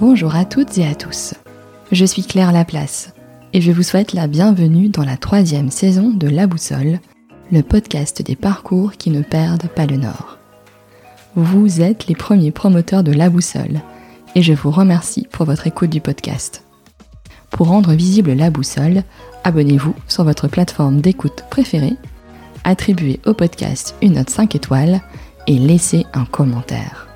Bonjour à toutes et à tous. Je suis Claire Laplace et je vous souhaite la bienvenue dans la troisième saison de La Boussole, le podcast des parcours qui ne perdent pas le nord. Vous êtes les premiers promoteurs de La Boussole et je vous remercie pour votre écoute du podcast. Pour rendre visible La Boussole, abonnez-vous sur votre plateforme d'écoute préférée, attribuez au podcast une note 5 étoiles et laissez un commentaire.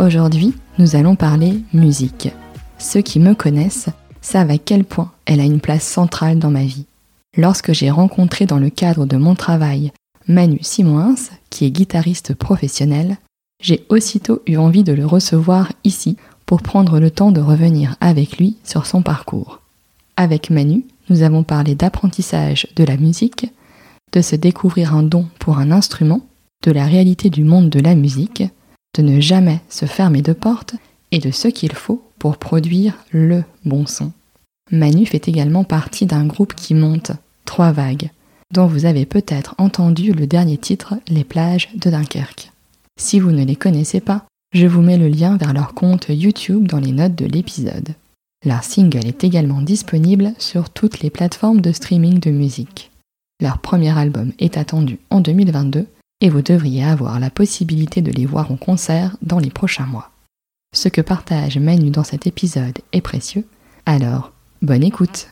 Aujourd'hui, nous allons parler musique. Ceux qui me connaissent savent à quel point elle a une place centrale dans ma vie. Lorsque j'ai rencontré dans le cadre de mon travail Manu Simoins, qui est guitariste professionnel, j'ai aussitôt eu envie de le recevoir ici pour prendre le temps de revenir avec lui sur son parcours. Avec Manu, nous avons parlé d'apprentissage de la musique, de se découvrir un don pour un instrument, de la réalité du monde de la musique, de ne jamais se fermer de porte et de ce qu'il faut pour produire le bon son. Manu fait également partie d'un groupe qui monte, Trois Vagues, dont vous avez peut-être entendu le dernier titre, Les plages de Dunkerque. Si vous ne les connaissez pas, je vous mets le lien vers leur compte YouTube dans les notes de l'épisode. Leur single est également disponible sur toutes les plateformes de streaming de musique. Leur premier album est attendu en 2022 et vous devriez avoir la possibilité de les voir en concert dans les prochains mois. Ce que partage Manu dans cet épisode est précieux, alors bonne écoute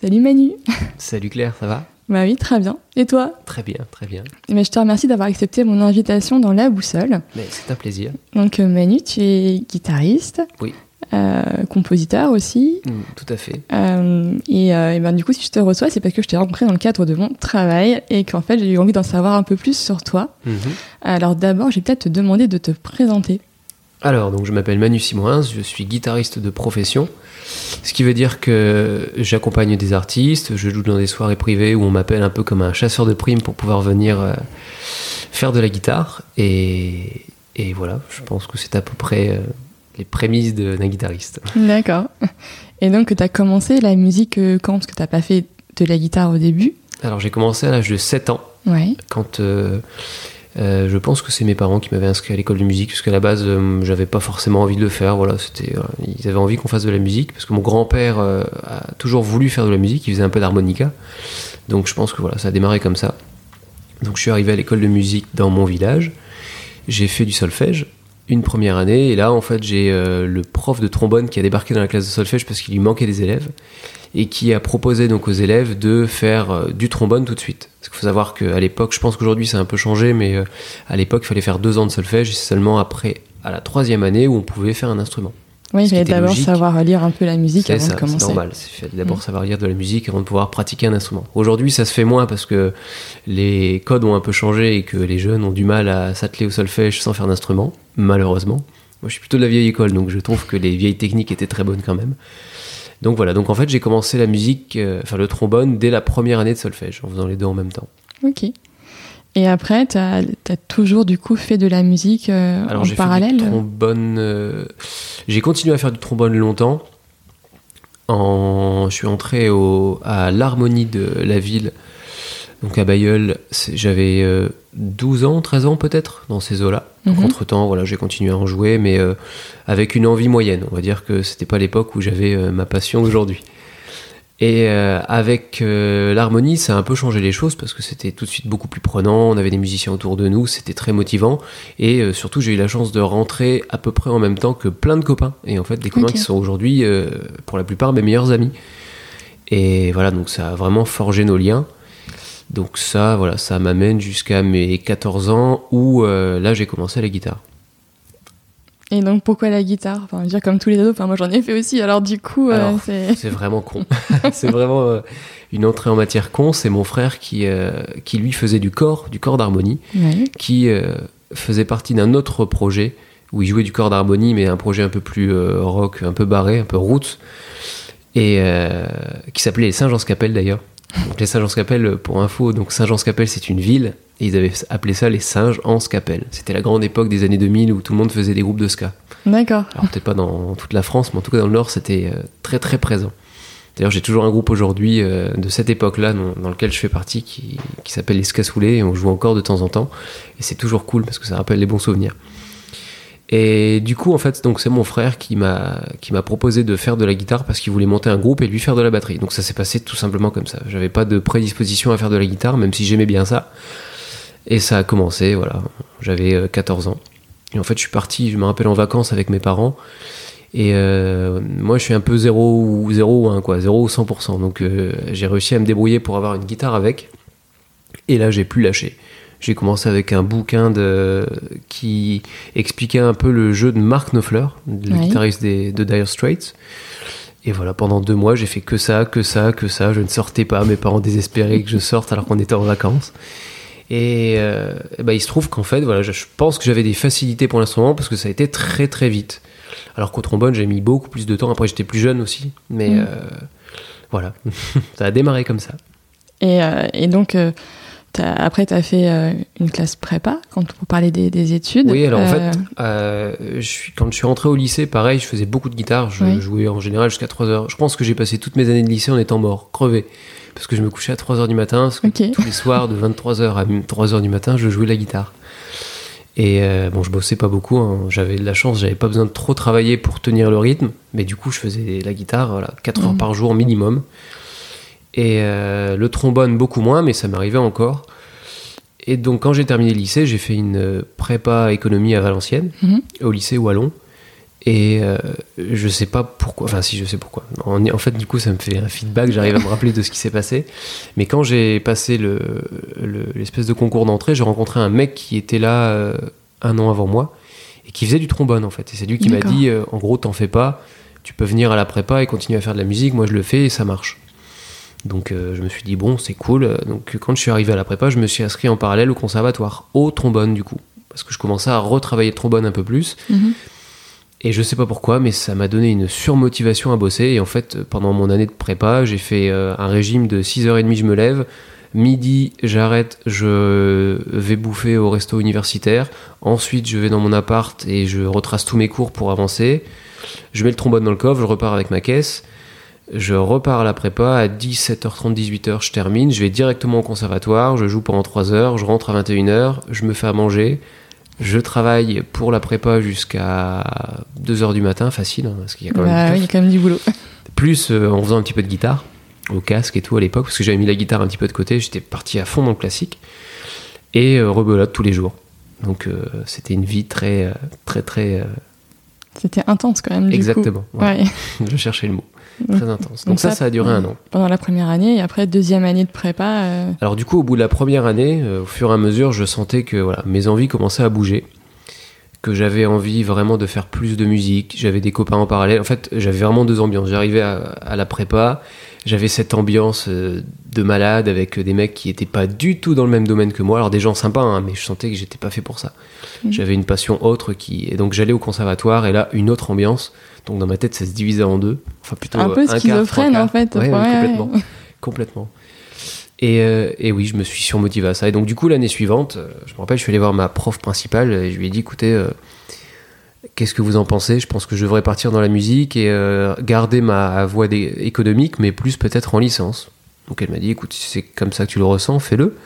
Salut Manu Salut Claire, ça va? Bah oui, très bien. Et toi? Très bien, très bien. Mais je te remercie d'avoir accepté mon invitation dans La Boussole. Mais c'est un plaisir. Donc euh, Manu, tu es guitariste. Oui. Euh, compositeur aussi. Mm, tout à fait. Euh, et, euh, et ben, du coup, si je te reçois, c'est parce que je t'ai rencontré dans le cadre de mon travail et qu'en fait, j'ai eu envie d'en savoir un peu plus sur toi. Mhm. Alors d'abord, je vais peut-être te demander de te présenter. Alors, donc je m'appelle Manu Simoins, je suis guitariste de profession, ce qui veut dire que j'accompagne des artistes, je joue dans des soirées privées où on m'appelle un peu comme un chasseur de primes pour pouvoir venir faire de la guitare. Et, et voilà, je pense que c'est à peu près les prémices d'un guitariste. D'accord. Et donc, tu as commencé la musique euh, quand? Parce que tu pas fait de la guitare au début. Alors j'ai commencé à l'âge de 7 ans, Ouais. quand euh, euh, je pense que c'est mes parents qui m'avaient inscrit à l'école de musique, parce qu'à la base, euh, j'avais pas forcément envie de le faire. Voilà, c'était, euh, ils avaient envie qu'on fasse de la musique, parce que mon grand-père a toujours voulu faire de la musique, il faisait un peu d'harmonica. Donc je pense que voilà, ça a démarré comme ça. Donc je suis arrivé à l'école de musique dans mon village, j'ai fait du solfège. Une première année, et là en fait j'ai euh, le prof de trombone qui a débarqué dans la classe de solfège parce qu'il lui manquait des élèves et qui a proposé donc aux élèves de faire euh, du trombone tout de suite. Parce qu'il faut savoir qu'à l'époque, je pense qu'aujourd'hui ça a un peu changé, mais euh, à l'époque il fallait faire deux ans de solfège et c'est seulement après, à la troisième année, où on pouvait faire un instrument. Oui, il fallait d'abord savoir lire un peu la musique C'est avant ça, de c'est commencer. normal. Il fallait d'abord Mm. savoir lire de la musique avant de pouvoir pratiquer un instrument. Aujourd'hui ça se fait moins parce que les codes ont un peu changé et que les jeunes ont du mal à s'atteler au solfège sans faire d'instrument, malheureusement. Moi je suis plutôt de la vieille école, donc je trouve que les vieilles techniques étaient très bonnes quand même. Donc voilà, donc en fait j'ai commencé la musique, euh, enfin le trombone, dès la première année de solfège, en faisant les deux en même temps. Ok. Et après, tu as, toujours du coup fait de la musique euh, Alors en fait parallèle du trombone, euh, j'ai continué à faire du trombone longtemps. En... Je suis entré au... à l'harmonie de la ville, donc à Bayeul, j'avais euh, 12 ans, 13 ans peut-être, dans ces eaux-là. Donc Mhm. entre-temps, voilà, j'ai continué à en jouer, mais euh, avec une envie moyenne. On va dire que c'était pas l'époque où j'avais ma passion d'aujourd'hui. Et euh, avec euh, l'harmonie, ça a un peu changé les choses parce que c'était tout de suite beaucoup plus prenant. On avait des musiciens autour de nous, c'était très motivant. Et euh, surtout, j'ai eu la chance de rentrer à peu près en même temps que plein de copains. Et en fait, des copains qui sont aujourd'hui, euh, pour la plupart, mes meilleurs amis. Et voilà, donc ça a vraiment forgé nos liens. Donc ça, voilà, ça m'amène jusqu'à mes 14 ans où euh, là, j'ai commencé la guitare. Et donc pourquoi la guitare? Enfin, dire comme tous les ados. Enfin, moi j'en ai fait aussi. Alors du coup, euh, c'est C'est vraiment con. c'est vraiment euh, une entrée en matière con. C'est mon frère qui, euh, qui lui faisait du corps, du corps d'harmonie, Ouais. qui euh, faisait partie d'un autre projet où il jouait du corps d'harmonie, mais un projet un peu plus rock, un peu barré, un peu route, et qui s'appelait les Saint-Jean-Scapelle d'ailleurs. Donc les Saint-Jean-Scapelle, pour info, donc Saint-Jean-Scapelle c'est une ville, et ils avaient appelé ça les Singes en Scapelle. C'était la grande époque des années 2000 où tout le monde faisait des groupes de ska. D'accord. Alors peut-être pas dans toute la France, mais en tout cas dans le Nord, c'était euh, très très présent. D'ailleurs, j'ai toujours un groupe aujourd'hui euh, de cette époque-là dans, dans lequel je fais partie qui, qui s'appelle les Scasoulés et on joue encore de temps en temps. Et c'est toujours cool parce que ça rappelle les bons souvenirs. Et du coup, en fait, donc c'est mon frère qui m'a qui m'a proposé de faire de la guitare parce qu'il voulait monter un groupe et lui faire de la batterie. Donc ça s'est passé tout simplement comme ça. J'avais pas de prédisposition à faire de la guitare, même si j'aimais bien ça. Et ça a commencé, voilà. J'avais euh, 14 ans. Et en fait, je suis parti, je me rappelle en vacances avec mes parents. Et euh, moi, je suis un peu 0 ou 0 ou 1, quoi, 0 ou 100%. Donc euh, j'ai réussi à me débrouiller pour avoir une guitare avec. Et là, j'ai plus lâché. J'ai commencé avec un bouquin de... qui expliquait un peu le jeu de Mark Knopfler, le Oui. guitariste des, de Dire Straits. Et voilà, pendant deux mois, j'ai fait que ça, que ça, que ça. Je ne sortais pas. Mes parents désespéraient que je sorte alors qu'on était en vacances. Et, euh, ben, il se trouve qu'en fait, voilà, je je pense que j'avais des facilités pour l'instrument parce que ça a été très très vite. Alors qu'au trombone, j'ai mis beaucoup plus de temps. Après, j'étais plus jeune aussi. Mais Mm. euh, voilà, ça a démarré comme ça. Et, euh, et donc, euh, après, tu as fait euh, une classe prépa, quand vous parlez des, des études. Oui, alors en Euh, fait, euh, je suis, quand je suis rentré au lycée, pareil, je faisais beaucoup de guitare. Je Oui. jouais en général jusqu'à 3 heures. Je pense que j'ai passé toutes mes années de lycée en étant mort, crevé. Parce que je me couchais à 3 heures du matin. Parce que Ok. tous les soirs, de 23 heures à 3 heures du matin, je jouais la guitare. Et euh, bon, je bossais pas beaucoup. hein. J'avais de la chance, j'avais pas besoin de trop travailler pour tenir le rythme. Mais du coup, je faisais la guitare, voilà, 4 heures Mhm. par jour minimum. Et euh, le trombone, beaucoup moins, mais ça m'arrivait encore. Et donc, quand j'ai terminé le lycée, j'ai fait une euh, prépa économie à Valenciennes, Mhm. au lycée Wallon. Et euh, je sais pas pourquoi, enfin, si je sais pourquoi. En, en fait, du coup, ça me fait un feedback, j'arrive à me rappeler de ce qui s'est passé. Mais quand j'ai passé le- le- l'espèce de concours d'entrée, j'ai rencontré un mec qui était là euh, un an avant moi et qui faisait du trombone, en fait. Et c'est lui qui m'a dit euh, en gros, t'en fais pas, tu peux venir à la prépa et continuer à faire de la musique. Moi, je le fais et ça marche. Donc euh, je me suis dit, bon, c'est cool. Donc quand je suis arrivé à la prépa, je me suis inscrit en parallèle au conservatoire, au trombone du coup. Parce que je commençais à retravailler le trombone un peu plus. Mhm. Et je sais pas pourquoi, mais ça m'a donné une surmotivation à bosser. Et en fait, pendant mon année de prépa, j'ai fait euh, un régime de 6h30, je me lève. Midi, j'arrête, je vais bouffer au resto universitaire. Ensuite, je vais dans mon appart et je retrace tous mes cours pour avancer. Je mets le trombone dans le coffre, je repars avec ma caisse. Je repars à la prépa à 17h30, 18h, je termine. Je vais directement au conservatoire, je joue pendant 3 heures, je rentre à 21h, je me fais à manger. Je travaille pour la prépa jusqu'à 2h du matin, facile, hein, parce qu'il y a quand même Bah du oui, il y taf. a quand même du boulot. Plus euh, en faisant un petit peu de guitare, au casque et tout à l'époque, parce que j'avais mis la guitare un petit peu de côté, j'étais parti à fond dans le classique. Et euh, rebelote tous les jours. Donc euh, c'était une vie très, euh, très, très... C'était intense quand même. Du exactement. Coup. voilà. Ouais. Je cherchais le mot. Très intense. Donc, Donc ça, ça, ça a duré un an. Pendant la première année et après deuxième année de prépa. euh, Alors du coup, au bout de la première année, euh, au fur et à mesure, je sentais que voilà, mes envies commençaient à bouger, que j'avais envie vraiment de faire plus de musique. J'avais des copains en parallèle. En fait, j'avais vraiment deux ambiances. J'arrivais à, à la prépa, j'avais cette ambiance euh, de malade avec des mecs qui étaient pas du tout dans le même domaine que moi. Alors des gens sympas, hein, mais je sentais que j'étais pas fait pour ça. Mhm. J'avais une passion autre qui, et donc j'allais au conservatoire et là une autre ambiance. Donc dans ma tête, ça se divisait en deux. Enfin plutôt Un peu euh, schizophrène, en fait. Ouais, ouais, Ouais, complètement complètement. Et, euh, et oui, je me suis surmotivé à ça. Et donc, du coup, l'année suivante, euh, je me rappelle, je suis allé voir ma prof principale et je lui ai dit écoutez, euh, qu'est-ce que vous en pensez? Je pense que je devrais partir dans la musique et euh, garder ma voie économique, mais plus peut-être en licence. Donc, elle m'a dit écoute, si c'est comme ça que tu le ressens, fais-le.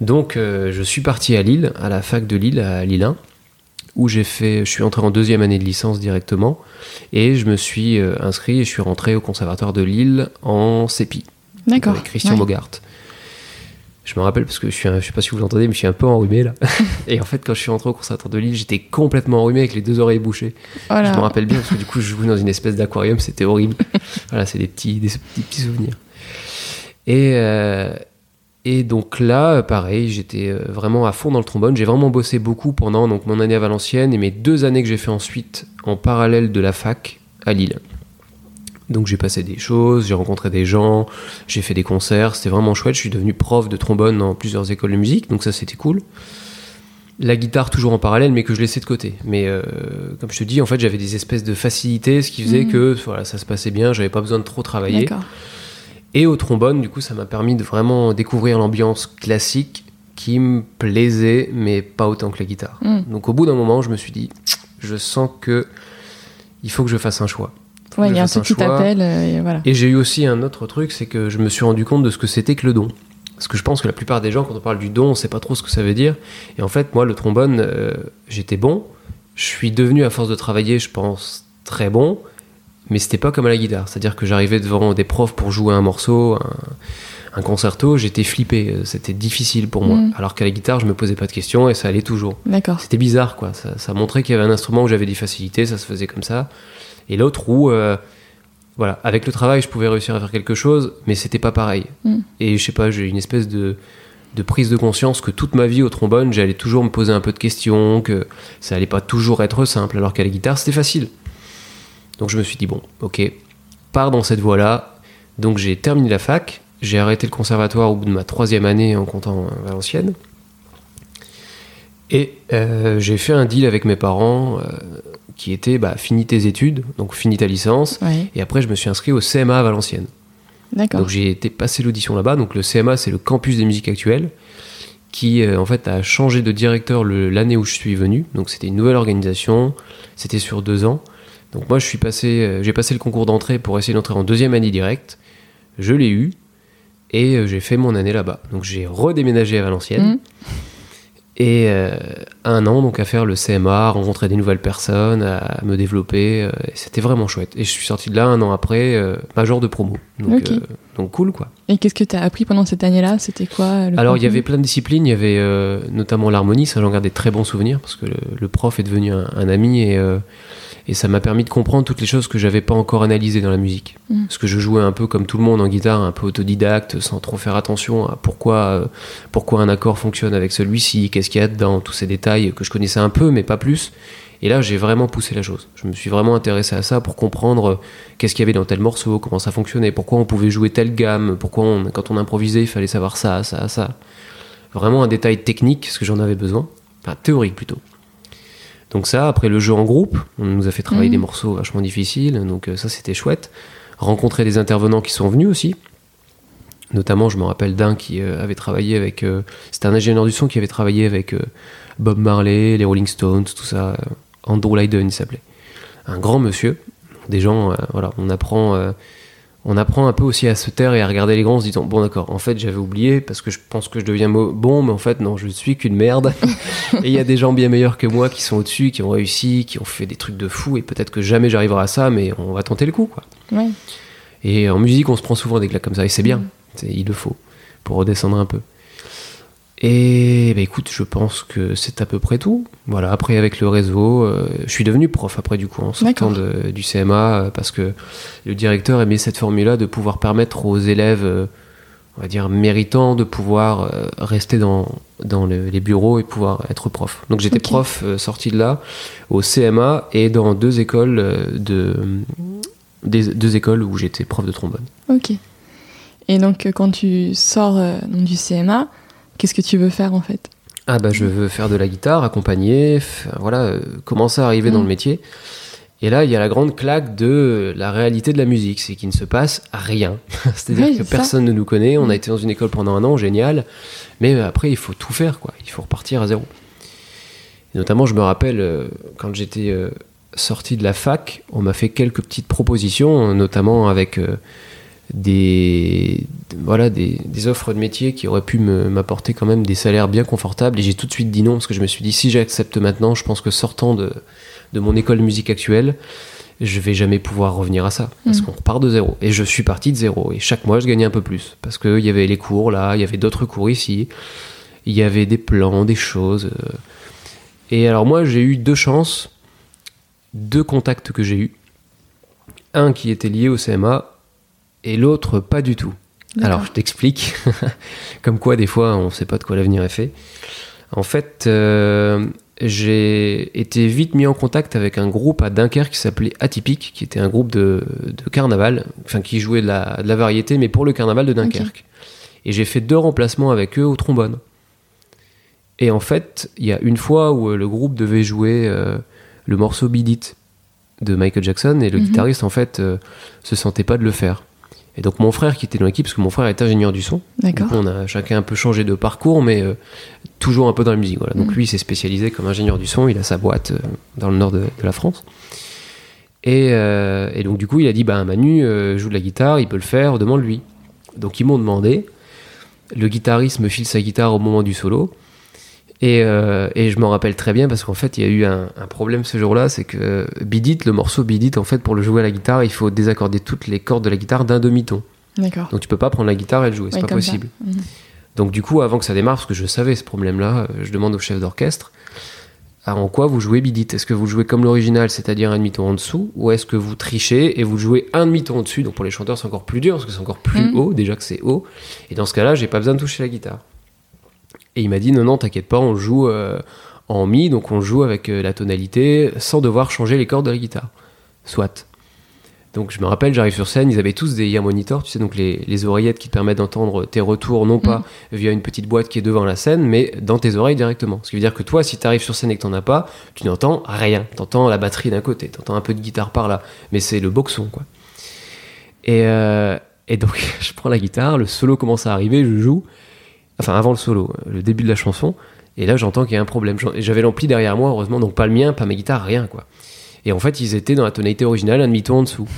Donc, je suis parti à Lille, à la fac de Lille, à Lille 1, où j'ai fait, je suis entré en deuxième année de licence directement, et je me suis euh, inscrit et je suis rentré au conservatoire de Lille en CEPI D'accord. avec Christian Ouais. Bogart. Je me rappelle parce que je suis, un- je sais pas si vous l'entendez, mais je suis un peu enrhumé là. et en fait, quand je suis rentré au conservatoire de Lille, j'étais complètement enrhumé avec les deux oreilles bouchées. Voilà. Je me rappelle bien parce que du coup, je jouais dans une espèce d'aquarium, c'était horrible. voilà, c'est des petits, des petits, petits souvenirs. Et, euh, et donc là, pareil, j'étais euh, vraiment à fond dans le trombone. J'ai vraiment bossé beaucoup pendant donc, mon année à Valenciennes et mes deux années que j'ai fait ensuite en parallèle de la fac à Lille. Donc j'ai passé des choses, j'ai rencontré des gens, j'ai fait des concerts, c'était vraiment chouette. Je suis devenu prof de trombone dans plusieurs écoles de musique, donc ça c'était cool. La guitare toujours en parallèle, mais que je laissais de côté. Mais euh, comme je te dis, en fait, j'avais des espèces de facilités, ce qui faisait Mhm. que voilà, ça se passait bien, j'avais pas besoin de trop travailler. D'accord. Et au trombone, du coup, ça m'a permis de vraiment découvrir l'ambiance classique qui me plaisait, mais pas autant que la guitare. Mm. Donc au bout d'un moment, je me suis dit, je sens que il faut que je fasse un choix. Ouais, il y a un truc qui choix. t'appelle, euh, et voilà. Et j'ai eu aussi un autre truc, c'est que je me suis rendu compte de ce que c'était que le don. Parce que je pense que la plupart des gens, quand on parle du don, on sait pas trop ce que ça veut dire. Et en fait, moi, le trombone, euh, j'étais bon. Je suis devenu, à force de travailler, je pense, très bon. Mais c'était pas comme à la guitare. C'est-à-dire que j'arrivais devant des profs pour jouer un morceau, un, un concerto, j'étais flippé. C'était difficile pour moi. Mm. Alors qu'à la guitare, je me posais pas de questions et ça allait toujours. D'accord. C'était bizarre, quoi. Ça, ça montrait qu'il y avait un instrument où j'avais des facilités, ça se faisait comme ça. Et l'autre où, euh, voilà, avec le travail, je pouvais réussir à faire quelque chose, mais c'était pas pareil. Mm. Et je sais pas, j'ai une espèce de, de prise de conscience que toute ma vie au trombone, j'allais toujours me poser un peu de questions, que ça allait pas toujours être simple, alors qu'à la guitare, c'était facile. Donc je me suis dit, bon, ok, pars dans cette voie-là. Donc j'ai terminé la fac, j'ai arrêté le conservatoire au bout de ma troisième année en comptant euh, Valenciennes. Et euh, j'ai fait un deal avec mes parents euh, qui était bah, finis tes études, donc finis ta licence. Ouais, Et après, je me suis inscrit au CMA à Valenciennes. d'accord. Donc j'ai été passer l'audition là-bas. Donc le CMA, c'est le campus des musiques actuelles, qui euh, en fait a changé de directeur l'année où je suis venu. Donc c'était une nouvelle organisation. C'était sur deux ans. Donc moi, je suis passé, euh, j'ai passé le concours d'entrée pour essayer d'entrer en deuxième année directe. Je l'ai eu et euh, j'ai fait mon année là-bas. Donc j'ai redéménagé à Valenciennes. Mm. Et euh, un an donc à faire le CMA, rencontrer des nouvelles personnes, à me développer. euh, C'était vraiment chouette. Et je suis sorti de là un an après, euh, major de promo. Donc, cool quoi. Et qu'est-ce que tu as appris pendant cette année-là? C'était quoi le Alors il y avait plein de disciplines, il y avait notamment l'harmonie, ça j'en garde des très bons souvenirs parce que le, le prof est devenu un, un ami et, et ça m'a permis de comprendre toutes les choses que j'avais pas encore analysées dans la musique. Mm. Parce que je jouais un peu comme tout le monde en guitare, un peu autodidacte, sans trop faire attention à pourquoi, euh, pourquoi un accord fonctionne avec celui-ci, qu'est-ce qu'il y a dedans, tous ces détails que je connaissais un peu mais pas plus. Et là, j'ai vraiment poussé la chose. Je me suis vraiment intéressé à ça pour comprendre euh, qu'est-ce qu'il y avait dans tel morceau, comment ça fonctionnait, pourquoi on pouvait jouer telle gamme, pourquoi on- quand on improvisait, il fallait savoir ça, ça, ça. Vraiment un détail technique, parce que j'en avais besoin. Enfin, théorique plutôt. Donc ça, après le jeu en groupe, on nous a fait travailler Mhm. des morceaux vachement difficiles, donc euh, ça c'était chouette. Rencontrer des intervenants qui sont venus aussi. Notamment, je me rappelle d'un qui euh, avait travaillé avec... euh, C'était un ingénieur du son qui avait travaillé avec euh, Bob Marley, les Rolling Stones, tout ça. Andrew Lydon, il s'appelait. Un grand monsieur. Des gens, voilà, on apprend... on apprend un peu aussi à se taire et à regarder les grands en se disant bon d'accord en fait j'avais oublié parce que je pense que je deviens bon mais en fait non je ne suis qu'une merde. Et il y a des gens bien meilleurs que moi qui sont au-dessus qui ont réussi qui ont fait des trucs de fou et peut-être que jamais j'arriverai à ça mais on va tenter le coup quoi. Ouais. et en musique on se prend souvent des claques comme ça et c'est bien. C'est- il le faut pour redescendre un peu et bah, écoute je pense que c'est à peu près tout voilà après avec le réseau euh, je suis devenu prof après du coup en sortant de- du CMA euh, parce que le directeur aimait cette formule-là de pouvoir permettre aux élèves, euh, on va dire, méritants de pouvoir euh, rester dans, dans le- les bureaux et pouvoir être prof. Donc j'étais prof sorti de là au CMA et dans deux écoles de des, deux écoles où j'étais prof de trombone. Ok. Et donc, quand tu sors du CMA, qu'est-ce que tu veux faire en fait? Ah bah je veux faire de la guitare, accompagner, voilà, euh, commencer à arriver dans Mm. le métier. Et là, il y a la grande claque de la réalité de la musique, c'est qu'il ne se passe rien. C'est-à-dire Oui, que ça. personne ne nous connaît, on Mm. a été dans une école pendant un an, génial, mais après il faut tout faire, quoi. Il faut repartir à zéro. Et notamment, je me rappelle, euh, quand j'étais euh, sorti de la fac, on m'a fait quelques petites propositions, notamment avec euh, des, voilà, des, des offres de métier qui auraient pu m'apporter quand même des salaires bien confortables. Et j'ai tout de suite dit non, parce que je me suis dit, si j'accepte maintenant, je pense que sortant de, de mon école de musique actuelle, je vais jamais pouvoir revenir à ça. Parce Mm. qu'on repart de zéro. Et je suis parti de zéro. Et chaque mois, je gagnais un peu plus. Parce qu'il y avait les cours là, il y avait d'autres cours ici. Il y avait des plans, des choses. euh. Et alors moi, j'ai eu deux chances, deux contacts que j'ai eus. Un qui était lié au CMA et l'autre pas du tout. Alors, je t'explique. Comme quoi, des fois, on ne sait pas de quoi l'avenir est fait. En fait, euh, j'ai été vite mis en contact avec un groupe à Dunkerque qui s'appelait Atypique, qui était un groupe de, de carnaval, enfin qui jouait de la, de la variété, mais pour le carnaval de Dunkerque. Et j'ai fait deux remplacements avec eux au trombone. Et en fait, il y a une fois où euh, le groupe devait jouer euh, le morceau Beat It de Michael Jackson, et le Mhm. guitariste, en fait, euh, se sentait pas de le faire. Et donc mon frère qui était dans l'équipe, parce que mon frère est ingénieur du son, D'accord. on a chacun un peu changé de parcours, mais euh, toujours un peu dans la musique. Voilà. Donc Mhm. lui, il s'est spécialisé comme ingénieur du son, il a sa boîte euh, dans le nord de, de la France. Et, euh, et donc du coup, il a dit, bah Manu joue de la guitare, il peut le faire, demande-lui. Donc ils m'ont demandé. Le guitariste me file sa guitare au moment du solo. Et, euh, et je m'en rappelle très bien parce qu'en fait, il y a eu un, un problème ce jour-là, c'est que Bidit, le morceau Bidit, en fait, pour le jouer à la guitare, il faut désaccorder toutes les cordes de la guitare d'un demi-ton. D'accord. Donc tu peux pas prendre la guitare et le jouer, c'est pas possible. Mhm. Donc du coup, avant que ça démarre, parce que je savais ce problème-là, euh, je demande au chef d'orchestre, ah, en quoi vous jouez Bidit? Est-ce que vous jouez comme l'original, c'est-à-dire un demi-ton en dessous, ou est-ce que vous trichez et vous jouez un demi-ton au-dessus Donc pour les chanteurs, c'est encore plus dur, parce que c'est encore plus Mhm. haut, déjà que c'est haut. Et dans ce cas-là, j'ai pas besoin de toucher la guitare. Et il m'a dit, non, non, t'inquiète pas, on joue euh, en mi, donc on joue avec euh, la tonalité, sans devoir changer les cordes de la guitare. Soit. Donc je me rappelle, j'arrive sur scène, ils avaient tous des ear monitors, tu sais, donc les, les oreillettes qui te permettent d'entendre tes retours, non pas via une petite boîte qui est devant la scène, mais dans tes oreilles directement. Ce qui veut dire que toi, si tu arrives sur scène et que t'en as pas, tu n'entends rien. T'entends la batterie d'un côté, t'entends un peu de guitare par là, mais c'est le boxon, quoi. Et, euh, et donc, je prends la guitare, le solo commence à arriver, je joue, enfin avant le solo, le début de la chanson, et là j'entends qu'il y a un problème. J'avais l'ampli derrière moi, heureusement, donc pas le mien, pas ma guitare, rien, quoi. Et en fait, ils étaient dans la tonalité originale, un demi-ton en dessous.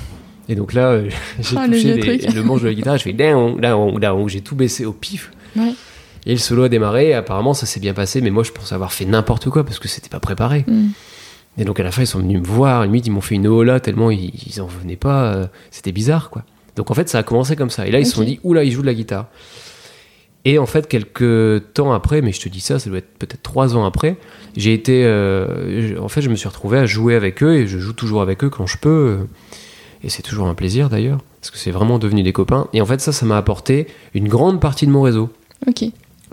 Et donc là, euh, j'ai Ah, le touché vieux les- le manche de la guitare, je fais down, down, down, j'ai tout baissé au pif. Ouais. Et le solo a démarré, et apparemment ça s'est bien passé, mais moi je pense avoir fait n'importe quoi parce que c'était pas préparé. Mhm. Et donc à la fin ils sont venus me voir, limite ils m'ont fait une hola tellement ils, ils en venaient pas, euh, c'était bizarre quoi. Donc en fait ça a commencé comme ça. Et là ils se sont dit, oula, il joue de la guitare. Et en fait quelques temps après, mais je te dis ça, ça doit être peut-être trois ans après, j'ai été, euh, en fait je me suis retrouvé à jouer avec eux et je joue toujours avec eux quand je peux. euh, Et c'est toujours un plaisir d'ailleurs, parce que c'est vraiment devenu des copains. Et en fait ça, ça m'a apporté une grande partie de mon réseau Ok.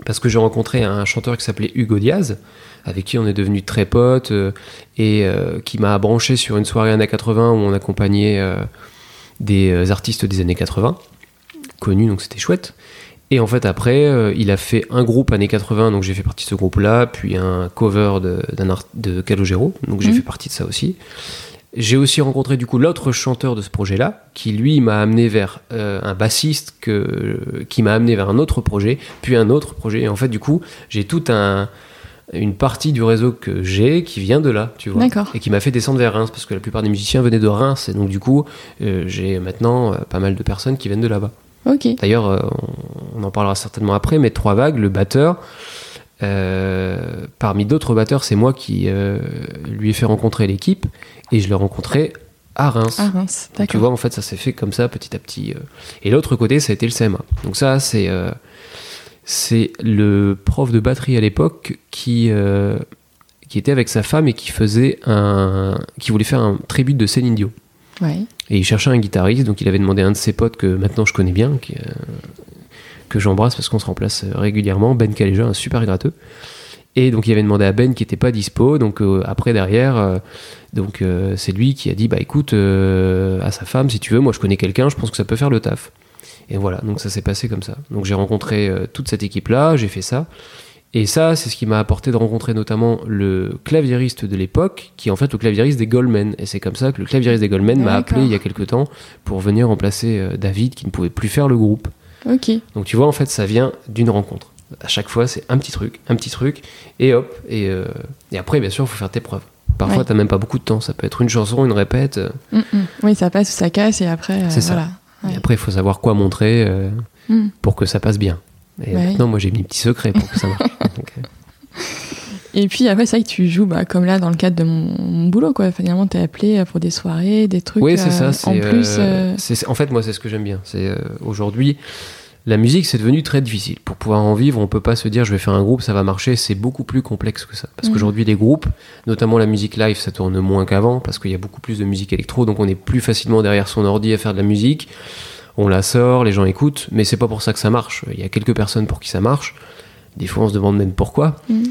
parce que j'ai rencontré un chanteur qui s'appelait Hugo Diaz, avec qui on est devenu très potes, euh, et euh, qui m'a branché sur une soirée années 80 où on accompagnait des artistes des années 80, connus, donc c'était chouette. Et en fait, après, euh, il a fait un groupe années 80, donc j'ai fait partie de ce groupe-là, puis un cover de, d'un art- de Calogero, donc j'ai Mhm. fait partie de ça aussi. J'ai aussi rencontré du coup l'autre chanteur de ce projet-là, qui lui m'a amené vers euh, un bassiste que, qui m'a amené vers un autre projet, puis un autre projet. Et en fait, du coup, j'ai toute un, une partie du réseau que j'ai qui vient de là, tu vois. D'accord. Et qui m'a fait descendre vers Reims, parce que la plupart des musiciens venaient de Reims. Et donc, du coup, euh, j'ai maintenant euh, pas mal de personnes qui viennent de là-bas. D'ailleurs, euh, on, on en parlera certainement après, mais Trois Vagues, le batteur, euh, parmi d'autres batteurs, c'est moi qui euh, lui ai fait rencontrer l'équipe et je l'ai rencontré à Reims. Mince, Donc, tu vois, en fait, ça s'est fait comme ça petit à petit. euh. Et l'autre côté, ça a été le CMA. Donc ça, c'est c'est le prof de batterie à l'époque qui qui était avec sa femme et qui faisait un qui voulait faire un tribute de Céline Dion. Ouais. Et il cherchait un guitariste, donc il avait demandé à un de ses potes que maintenant je connais bien, qui, euh, que j'embrasse parce qu'on se remplace euh, régulièrement, Ben Caléja, un super gratteux. Et donc il avait demandé à Ben qui était pas dispo, donc euh, après derrière, euh, donc c'est lui qui a dit bah écoute à sa femme si tu veux, moi je connais quelqu'un, je pense que ça peut faire le taf. Et voilà, donc ça s'est passé comme ça. Donc j'ai rencontré toute cette équipe là, j'ai fait ça. Et ça, c'est ce qui m'a apporté de rencontrer notamment le claviériste de l'époque, qui est en fait le claviériste des Goldmen. Et c'est comme ça que le claviériste des Goldmen m'a appelé il y a quelques temps pour venir remplacer euh, David qui ne pouvait plus faire le groupe. Ok. Donc tu vois, en fait, ça vient d'une rencontre. À chaque fois, c'est un petit truc, un petit truc, et hop. Et, euh, et après, bien sûr, il faut faire tes preuves. Parfois, Ouais. t'as même pas beaucoup de temps. Ça peut être une chanson, une répète. euh, Mm, mm. Oui, ça passe ou ça casse et après. euh, C'est ça. Ouais. Et après, il faut savoir quoi montrer euh, Mm. pour que ça passe bien. Et maintenant, moi, j'ai mis un petit secret pour que ça marche. Donc, euh, Et puis après, c'est vrai que tu joues bah, comme là dans le cadre de mon, mon boulot, quoi. Finalement, t'es appelé pour des soirées, des trucs. Oui, c'est euh, ça. c'est, En plus. euh, euh, c'est- c'est- en fait, moi, c'est ce que j'aime bien. C'est euh, aujourd'hui, la musique, c'est devenu très difficile. Pour pouvoir en vivre, on peut pas se dire, je vais faire un groupe, ça va marcher. C'est beaucoup plus complexe que ça. Parce Mhm. qu'aujourd'hui, les groupes, notamment la musique live, ça tourne moins qu'avant, parce qu'il y a beaucoup plus de musique électro, donc on est plus facilement derrière son ordi à faire de la musique. On la sort, les gens écoutent, mais c'est pas pour ça que ça marche. Il y a quelques personnes pour qui ça marche. Des fois, on se demande même pourquoi. Mhm.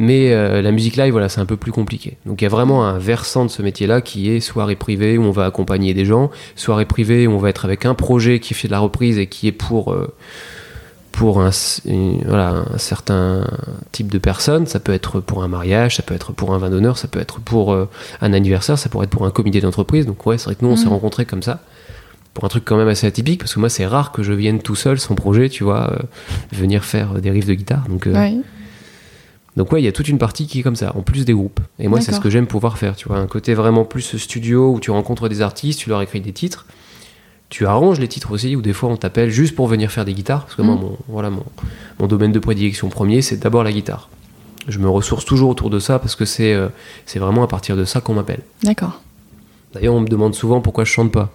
Mais euh, la musique live, voilà, c'est un peu plus compliqué. Donc il y a vraiment un versant de ce métier-là qui est soirée privée où on va accompagner des gens, soirée privée où on va être avec un projet qui fait de la reprise et qui est pour euh, pour un, s- une- voilà, un certain type de personnes. Ça peut être pour un mariage, ça peut être pour un vin d'honneur, ça peut être pour euh, un anniversaire, ça pourrait être pour un comité d'entreprise. Donc ouais, c'est vrai que nous on s'est Mhm. rencontrés comme ça pour un truc quand même assez atypique parce que moi c'est rare que je vienne tout seul sans projet, tu vois, euh, venir faire des riffs de guitare. Donc euh, ouais. Donc ouais, il y a toute une partie qui est comme ça, en plus des groupes. Et moi, c'est ce que j'aime pouvoir faire. Tu vois, un côté vraiment plus studio où tu rencontres des artistes, tu leur écris des titres. Tu arranges les titres aussi, ou des fois on t'appelle juste pour venir faire des guitares. Parce que moi, Mhm. mon, voilà, mon, mon domaine de prédilection premier, c'est d'abord la guitare. Je me ressource toujours autour de ça parce que c'est euh, c'est vraiment à partir de ça qu'on m'appelle. D'accord. D'ailleurs, on me demande souvent pourquoi je chante pas.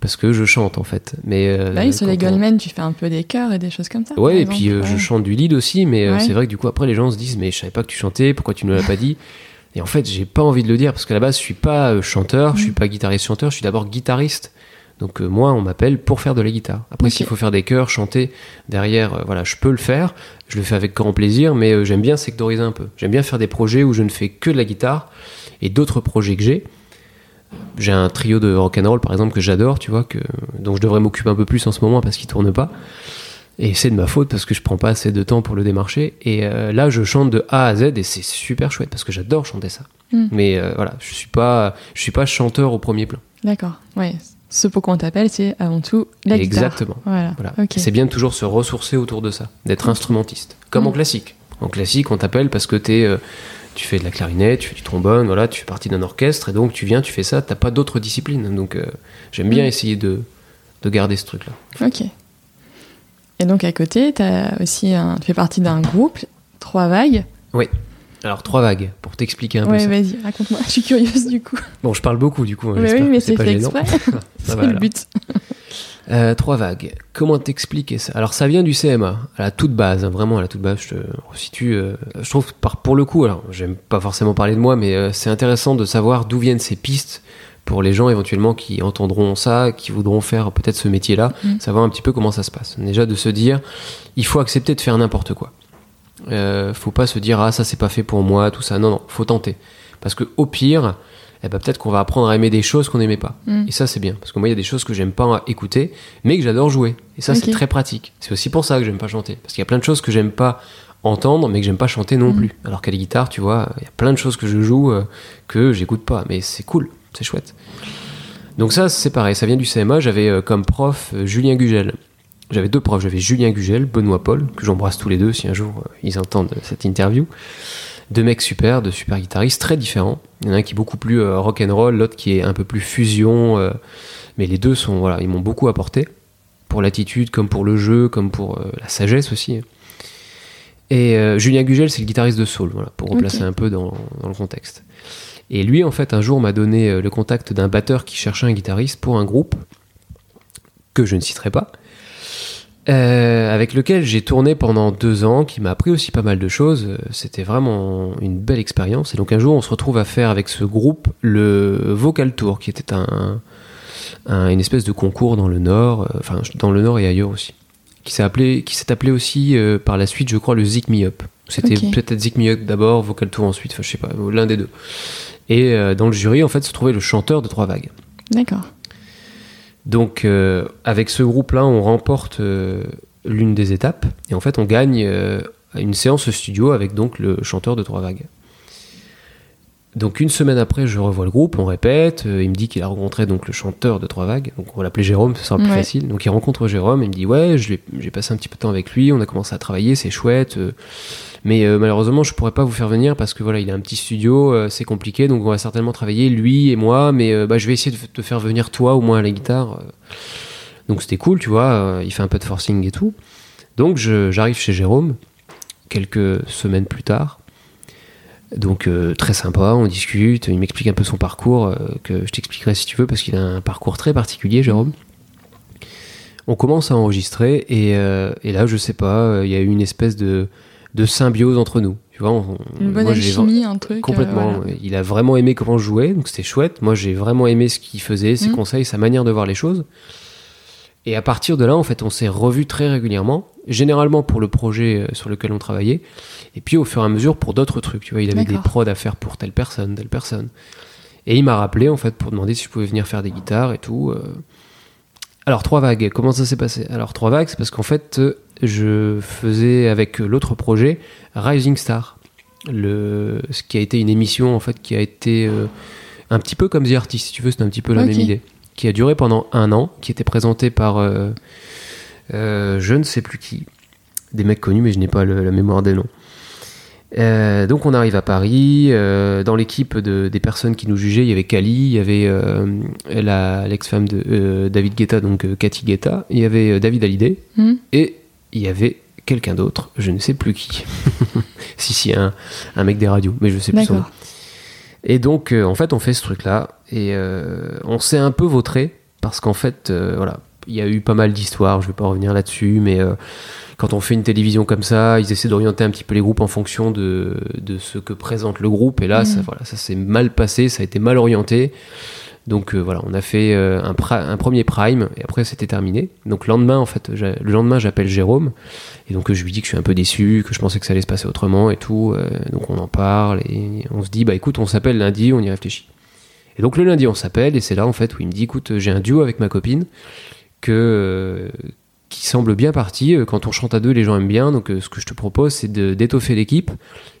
Parce que je chante en fait. Mais euh, Bah oui, sur les on- Goldman, tu fais un peu des chœurs et des choses comme ça. Ouais, et puis euh, je chante du lead aussi, mais euh, Ouais. c'est vrai que du coup après les gens se disent mais je savais pas que tu chantais, pourquoi tu ne l'as pas dit? Et en fait j'ai pas envie de le dire parce qu'à la base je suis pas euh, chanteur, je suis Mm. pas guitariste chanteur, je suis d'abord guitariste. Donc euh, moi on m'appelle pour faire de la guitare. Après s'il faut faire des chœurs, chanter derrière, euh, voilà je peux le faire, je le fais avec grand plaisir, mais euh, j'aime bien sectoriser un peu. J'aime bien faire des projets où je ne fais que de la guitare et d'autres projets que j'ai. J'ai un trio de rock'n'roll par exemple que j'adore, tu vois, que, dont je devrais m'occuper un peu plus en ce moment parce qu'il tourne pas. Et c'est de ma faute parce que je prends pas assez de temps pour le démarcher. Et euh, là, je chante de A à Z et c'est super chouette parce que j'adore chanter ça. Mm. Mais euh, voilà, je suis pas, je suis pas chanteur au premier plan. D'accord. Ouais. Ce pourquoi on t'appelle, c'est avant tout la guitare. Exactement. Voilà. C'est bien de toujours se ressourcer autour de ça, d'être instrumentiste, comme en Mm. classique. En classique, on t'appelle parce que t'es, euh, tu fais de la clarinette, tu fais du trombone, voilà, tu fais partie d'un orchestre et donc tu viens, tu fais ça. T'as pas d'autres disciplines. Donc euh, j'aime bien Mm. essayer de, de garder ce truc-là. Ok. Et donc à côté, as aussi un... tu fais partie d'un groupe, Trois Vagues. Alors trois vagues pour t'expliquer un peu ça. vas-y, raconte-moi. Je suis curieuse du coup. Bon, je parle beaucoup du coup. hein, Mais oui, mais c'est pas fait exprès. Ah, c'est le but. Euh, trois vagues. Comment t'expliquer ça? Alors ça vient du CMA, à la toute base, hein, vraiment à la toute base. Je te resitue. euh, je trouve par, pour le coup, alors j'aime pas forcément parler de moi, mais euh, c'est intéressant de savoir d'où viennent ces pistes pour les gens éventuellement qui entendront ça, qui voudront faire peut-être ce métier-là, Mm. savoir un petit peu comment ça se passe. Déjà de se dire, il faut accepter de faire n'importe quoi. Faut pas se dire ah ça c'est pas fait pour moi, tout ça. Non non, faut tenter. Parce que au pire, eh ben, peut-être qu'on va apprendre à aimer des choses qu'on n'aimait pas. Mm. Et ça, c'est bien. Parce que moi, il y a des choses que j'aime pas écouter, mais que j'adore jouer. Et ça, c'est très pratique. C'est aussi pour ça que j'aime pas chanter. Parce qu'il y a plein de choses que j'aime pas entendre, mais que j'aime pas chanter non Mhm. plus. Alors qu'à la guitare, tu vois, il y a plein de choses que je joue euh, que j'écoute pas. Mais c'est cool, c'est chouette. Donc ça, c'est pareil. Ça vient du CMA. J'avais euh, comme prof euh, Julien Gugel. J'avais deux profs. J'avais Julien Gugel, Benoît Paul, que j'embrasse tous les deux si un jour ils entendent cette interview. Deux mecs super, de super guitaristes, très différents. Il y en a un qui est beaucoup plus euh, rock'n'roll, l'autre qui est un peu plus fusion. euh, mais les deux sont, voilà, ils m'ont beaucoup apporté pour l'attitude, comme pour le jeu, comme pour euh, la sagesse aussi. Et euh, Julien Gugel, c'est le guitariste de Soul, voilà, pour replacer un peu dans, dans le contexte. Et lui, en fait, un jour m'a donné le contact d'un batteur qui cherchait un guitariste pour un groupe que je ne citerai pas, euh, avec lequel j'ai tourné pendant deux ans, qui m'a appris aussi pas mal de choses. Euh, C'était vraiment une belle expérience. Et donc un jour, on se retrouve à faire avec ce groupe le Vocal Tour, qui était un, un- une espèce de concours dans le Nord, euh, enfin dans le Nord et ailleurs aussi, qui s'est appelé, qui s'est appelé aussi euh, par la suite, je crois, le Zik Me Up. C'était peut-être Zik Me Up d'abord, Vocal Tour ensuite, enfin je sais pas, l'un des deux. Et dans le jury, en fait, se trouvait le chanteur de Trois Vagues. D'accord. Donc, euh, avec ce groupe-là, on remporte euh, l'une des étapes et en fait, on gagne euh, une séance studio avec donc le chanteur de Trois Vagues. Donc, une semaine après, je revois le groupe, on répète. euh, il me dit qu'il a rencontré donc le chanteur de Trois Vagues. Donc, on va l'appeler Jérôme, ce sera plus Ouais. facile. Donc, il rencontre Jérôme, il me dit Ouais, j'ai passé un petit peu de temps avec lui, on a commencé à travailler, c'est chouette. euh, mais euh, malheureusement, je pourrais pas vous faire venir parce que voilà, il a un petit studio, c'est compliqué, donc on va certainement travailler lui et moi. Mais bah, je vais essayer de te faire venir toi au moins à la guitare. Donc c'était cool, tu vois. il fait un peu de forcing et tout. Donc j'arrive chez Jérôme quelques semaines plus tard. Donc euh, très sympa, on discute, il m'explique un peu son parcours, euh, que je t'expliquerai si tu veux, parce qu'il a un parcours très particulier, Jérôme. On commence à enregistrer et, euh, et là, je sais pas, euh, il y a eu une espèce de, de symbiose entre nous. Tu vois, on- Une bonne moi, alchimie, un truc. euh, Complètement. voilà. Il a vraiment aimé comment je jouais, donc c'était chouette. Moi, j'ai vraiment aimé ce qu'il faisait, ses Mhm. conseils, sa manière de voir les choses. Et à partir de là, en fait, on s'est revus très régulièrement, généralement pour le projet euh, sur lequel on travaillait, et puis au fur et à mesure pour d'autres trucs. Tu vois, il avait des prods à faire pour telle personne, telle personne. Et il m'a rappelé, en fait, pour demander si je pouvais venir faire des guitares et tout. euh. Alors, Trois Vagues, comment ça s'est passé? Alors, Trois Vagues, c'est parce qu'en fait, euh, je faisais avec l'autre projet Rising Star le, ce qui a été une émission en fait qui a été euh, un petit peu comme The Artist si tu veux c'est un petit peu la même idée qui a duré pendant un an qui était présenté par euh, euh, je ne sais plus qui des mecs connus mais je n'ai pas le- la mémoire des noms Euh, donc on arrive à Paris. euh, dans l'équipe de- des personnes qui nous jugeaient, il y avait Kali, il y avait la- l'ex-femme de David Guetta, donc Cathy Guetta, il y avait David Hallyday, Hmm. et il y avait quelqu'un d'autre, je ne sais plus qui. si, si, un, un mec des radios, mais je sais plus son nom. Et donc, en fait, on fait ce truc-là, et on s'est un peu vautré, parce qu'en fait, voilà, il y a eu pas mal d'histoires, je vais pas revenir là-dessus, mais euh, quand on fait une télévision comme ça, ils essaient d'orienter un petit peu les groupes en fonction de, de ce que présente le groupe, et là, ça, voilà, ça s'est mal passé, ça a été mal orienté. Donc euh, voilà, on a fait euh, un, un premier prime et après c'était terminé. Donc le lendemain, en fait, le lendemain, j'appelle Jérôme et donc euh, je lui dis que je suis un peu déçu, que je pensais que ça allait se passer autrement et tout. donc on en parle et on se dit bah écoute, on s'appelle lundi, on y réfléchit. Et donc le lundi, on s'appelle et c'est là en fait où il me dit écoute, j'ai un duo avec ma copine que euh, qui semble bien parti. Euh, Quand on chante à deux, les gens aiment bien. Donc euh, ce que je te propose, c'est d'étoffer l'équipe.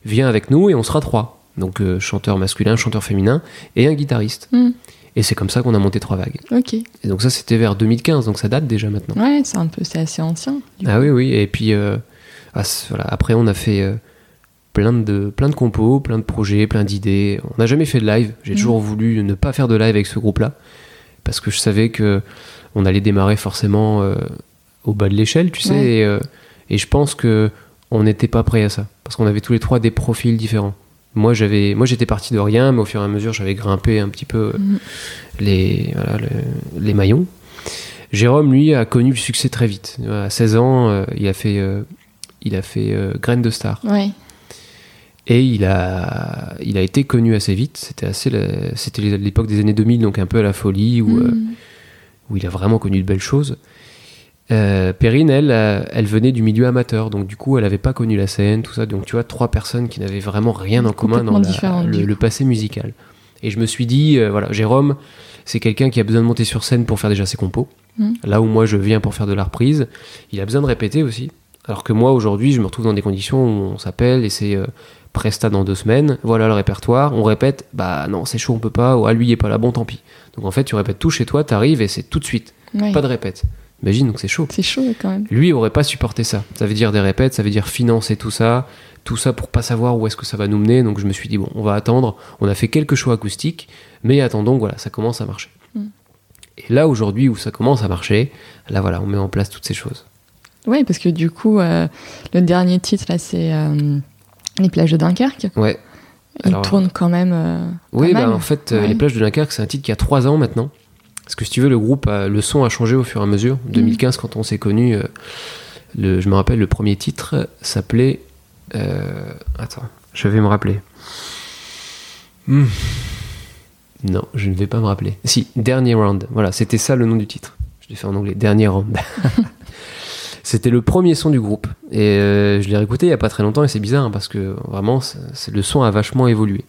Viens avec nous et on sera trois. Donc euh, chanteur masculin, chanteur féminin et un guitariste. Hmm. Et c'est comme ça qu'on a monté Trois Vagues. Ok. Et donc ça, c'était vers 2015, donc ça date déjà maintenant. Ouais, c'est un peu, c'est assez ancien. Ah coup. oui, oui. Et puis euh, ah, voilà. après, on a fait euh, plein de plein de compos, plein de projets, plein d'idées. On n'a jamais fait de live. J'ai Mhm. toujours voulu ne pas faire de live avec ce groupe-là parce que je savais que on allait démarrer forcément euh, au bas de l'échelle, tu sais. Ouais. Et, euh, et je pense que on n'était pas prêt à ça parce qu'on avait tous les trois des profils différents. Moi, j'avais, moi, j'étais parti de rien, mais au fur et à mesure, j'avais grimpé un petit peu euh, Mhm. les, voilà, le- les maillons. Jérôme, lui, a connu le succès très vite. À 16 ans, il a fait, il a fait Graine de Star. Ouais. Et il a, il a été connu assez vite. C'était assez, c'était l'époque des années 2000, donc un peu à la folie, où, Hmm. Où il a vraiment connu de belles choses. Euh, Perrine, elle, euh, elle venait du milieu amateur, donc du coup, elle n'avait pas connu la scène, tout ça. Donc tu vois, trois personnes qui n'avaient vraiment rien en commun dans la- le, passé musical. Et je me suis dit, euh, voilà, Jérôme, c'est quelqu'un qui a besoin de monter sur scène pour faire déjà ses compos. Mm. Là où moi, je viens pour faire de la reprise, il a besoin de répéter aussi. Alors que moi, aujourd'hui, je me retrouve dans des conditions où on s'appelle et c'est euh, Presta dans deux semaines, voilà le répertoire, on répète, bah non, c'est chaud, on peut pas, ou ah lui, il est pas là, bon, tant pis. Donc en fait, tu répètes tout chez toi, t'arrives et c'est tout de suite, pas de répète. Imagine, donc c'est chaud. C'est chaud quand même. Lui aurait pas supporté ça. Ça veut dire des répètes, ça veut dire financer tout ça, tout ça pour pas savoir où est-ce que ça va nous mener. Donc je me suis dit bon, on va attendre. On a fait quelques choix acoustiques, mais attendons, voilà, ça commence à marcher. Mm. Et là aujourd'hui où ça commence à marcher, là voilà, on met en place toutes ces choses. Ouais, parce que du coup, euh, le dernier titre là, c'est euh, Les plages de Dunkerque. Ouais. Il Alors, tourne quand même. euh, Oui, bah, en fait, euh, Ouais. Les plages de Dunkerque, c'est un titre qui a trois ans maintenant. Parce que si tu veux, le groupe, a- le son a changé au fur et à mesure. Mm. En 2015, quand on s'est connus, euh, le, je me rappelle, le premier titre s'appelait. euh, attends, je vais me rappeler. Hmm. Non, je ne vais pas me rappeler. Si, Dernier Round. Voilà, c'était ça le nom du titre. Je l'ai fait en anglais. Dernier Round. C'était le premier son du groupe. Et euh, je l'ai réécouté il n'y a pas très longtemps et c'est bizarre hein, parce que vraiment, c'est- le son a vachement évolué.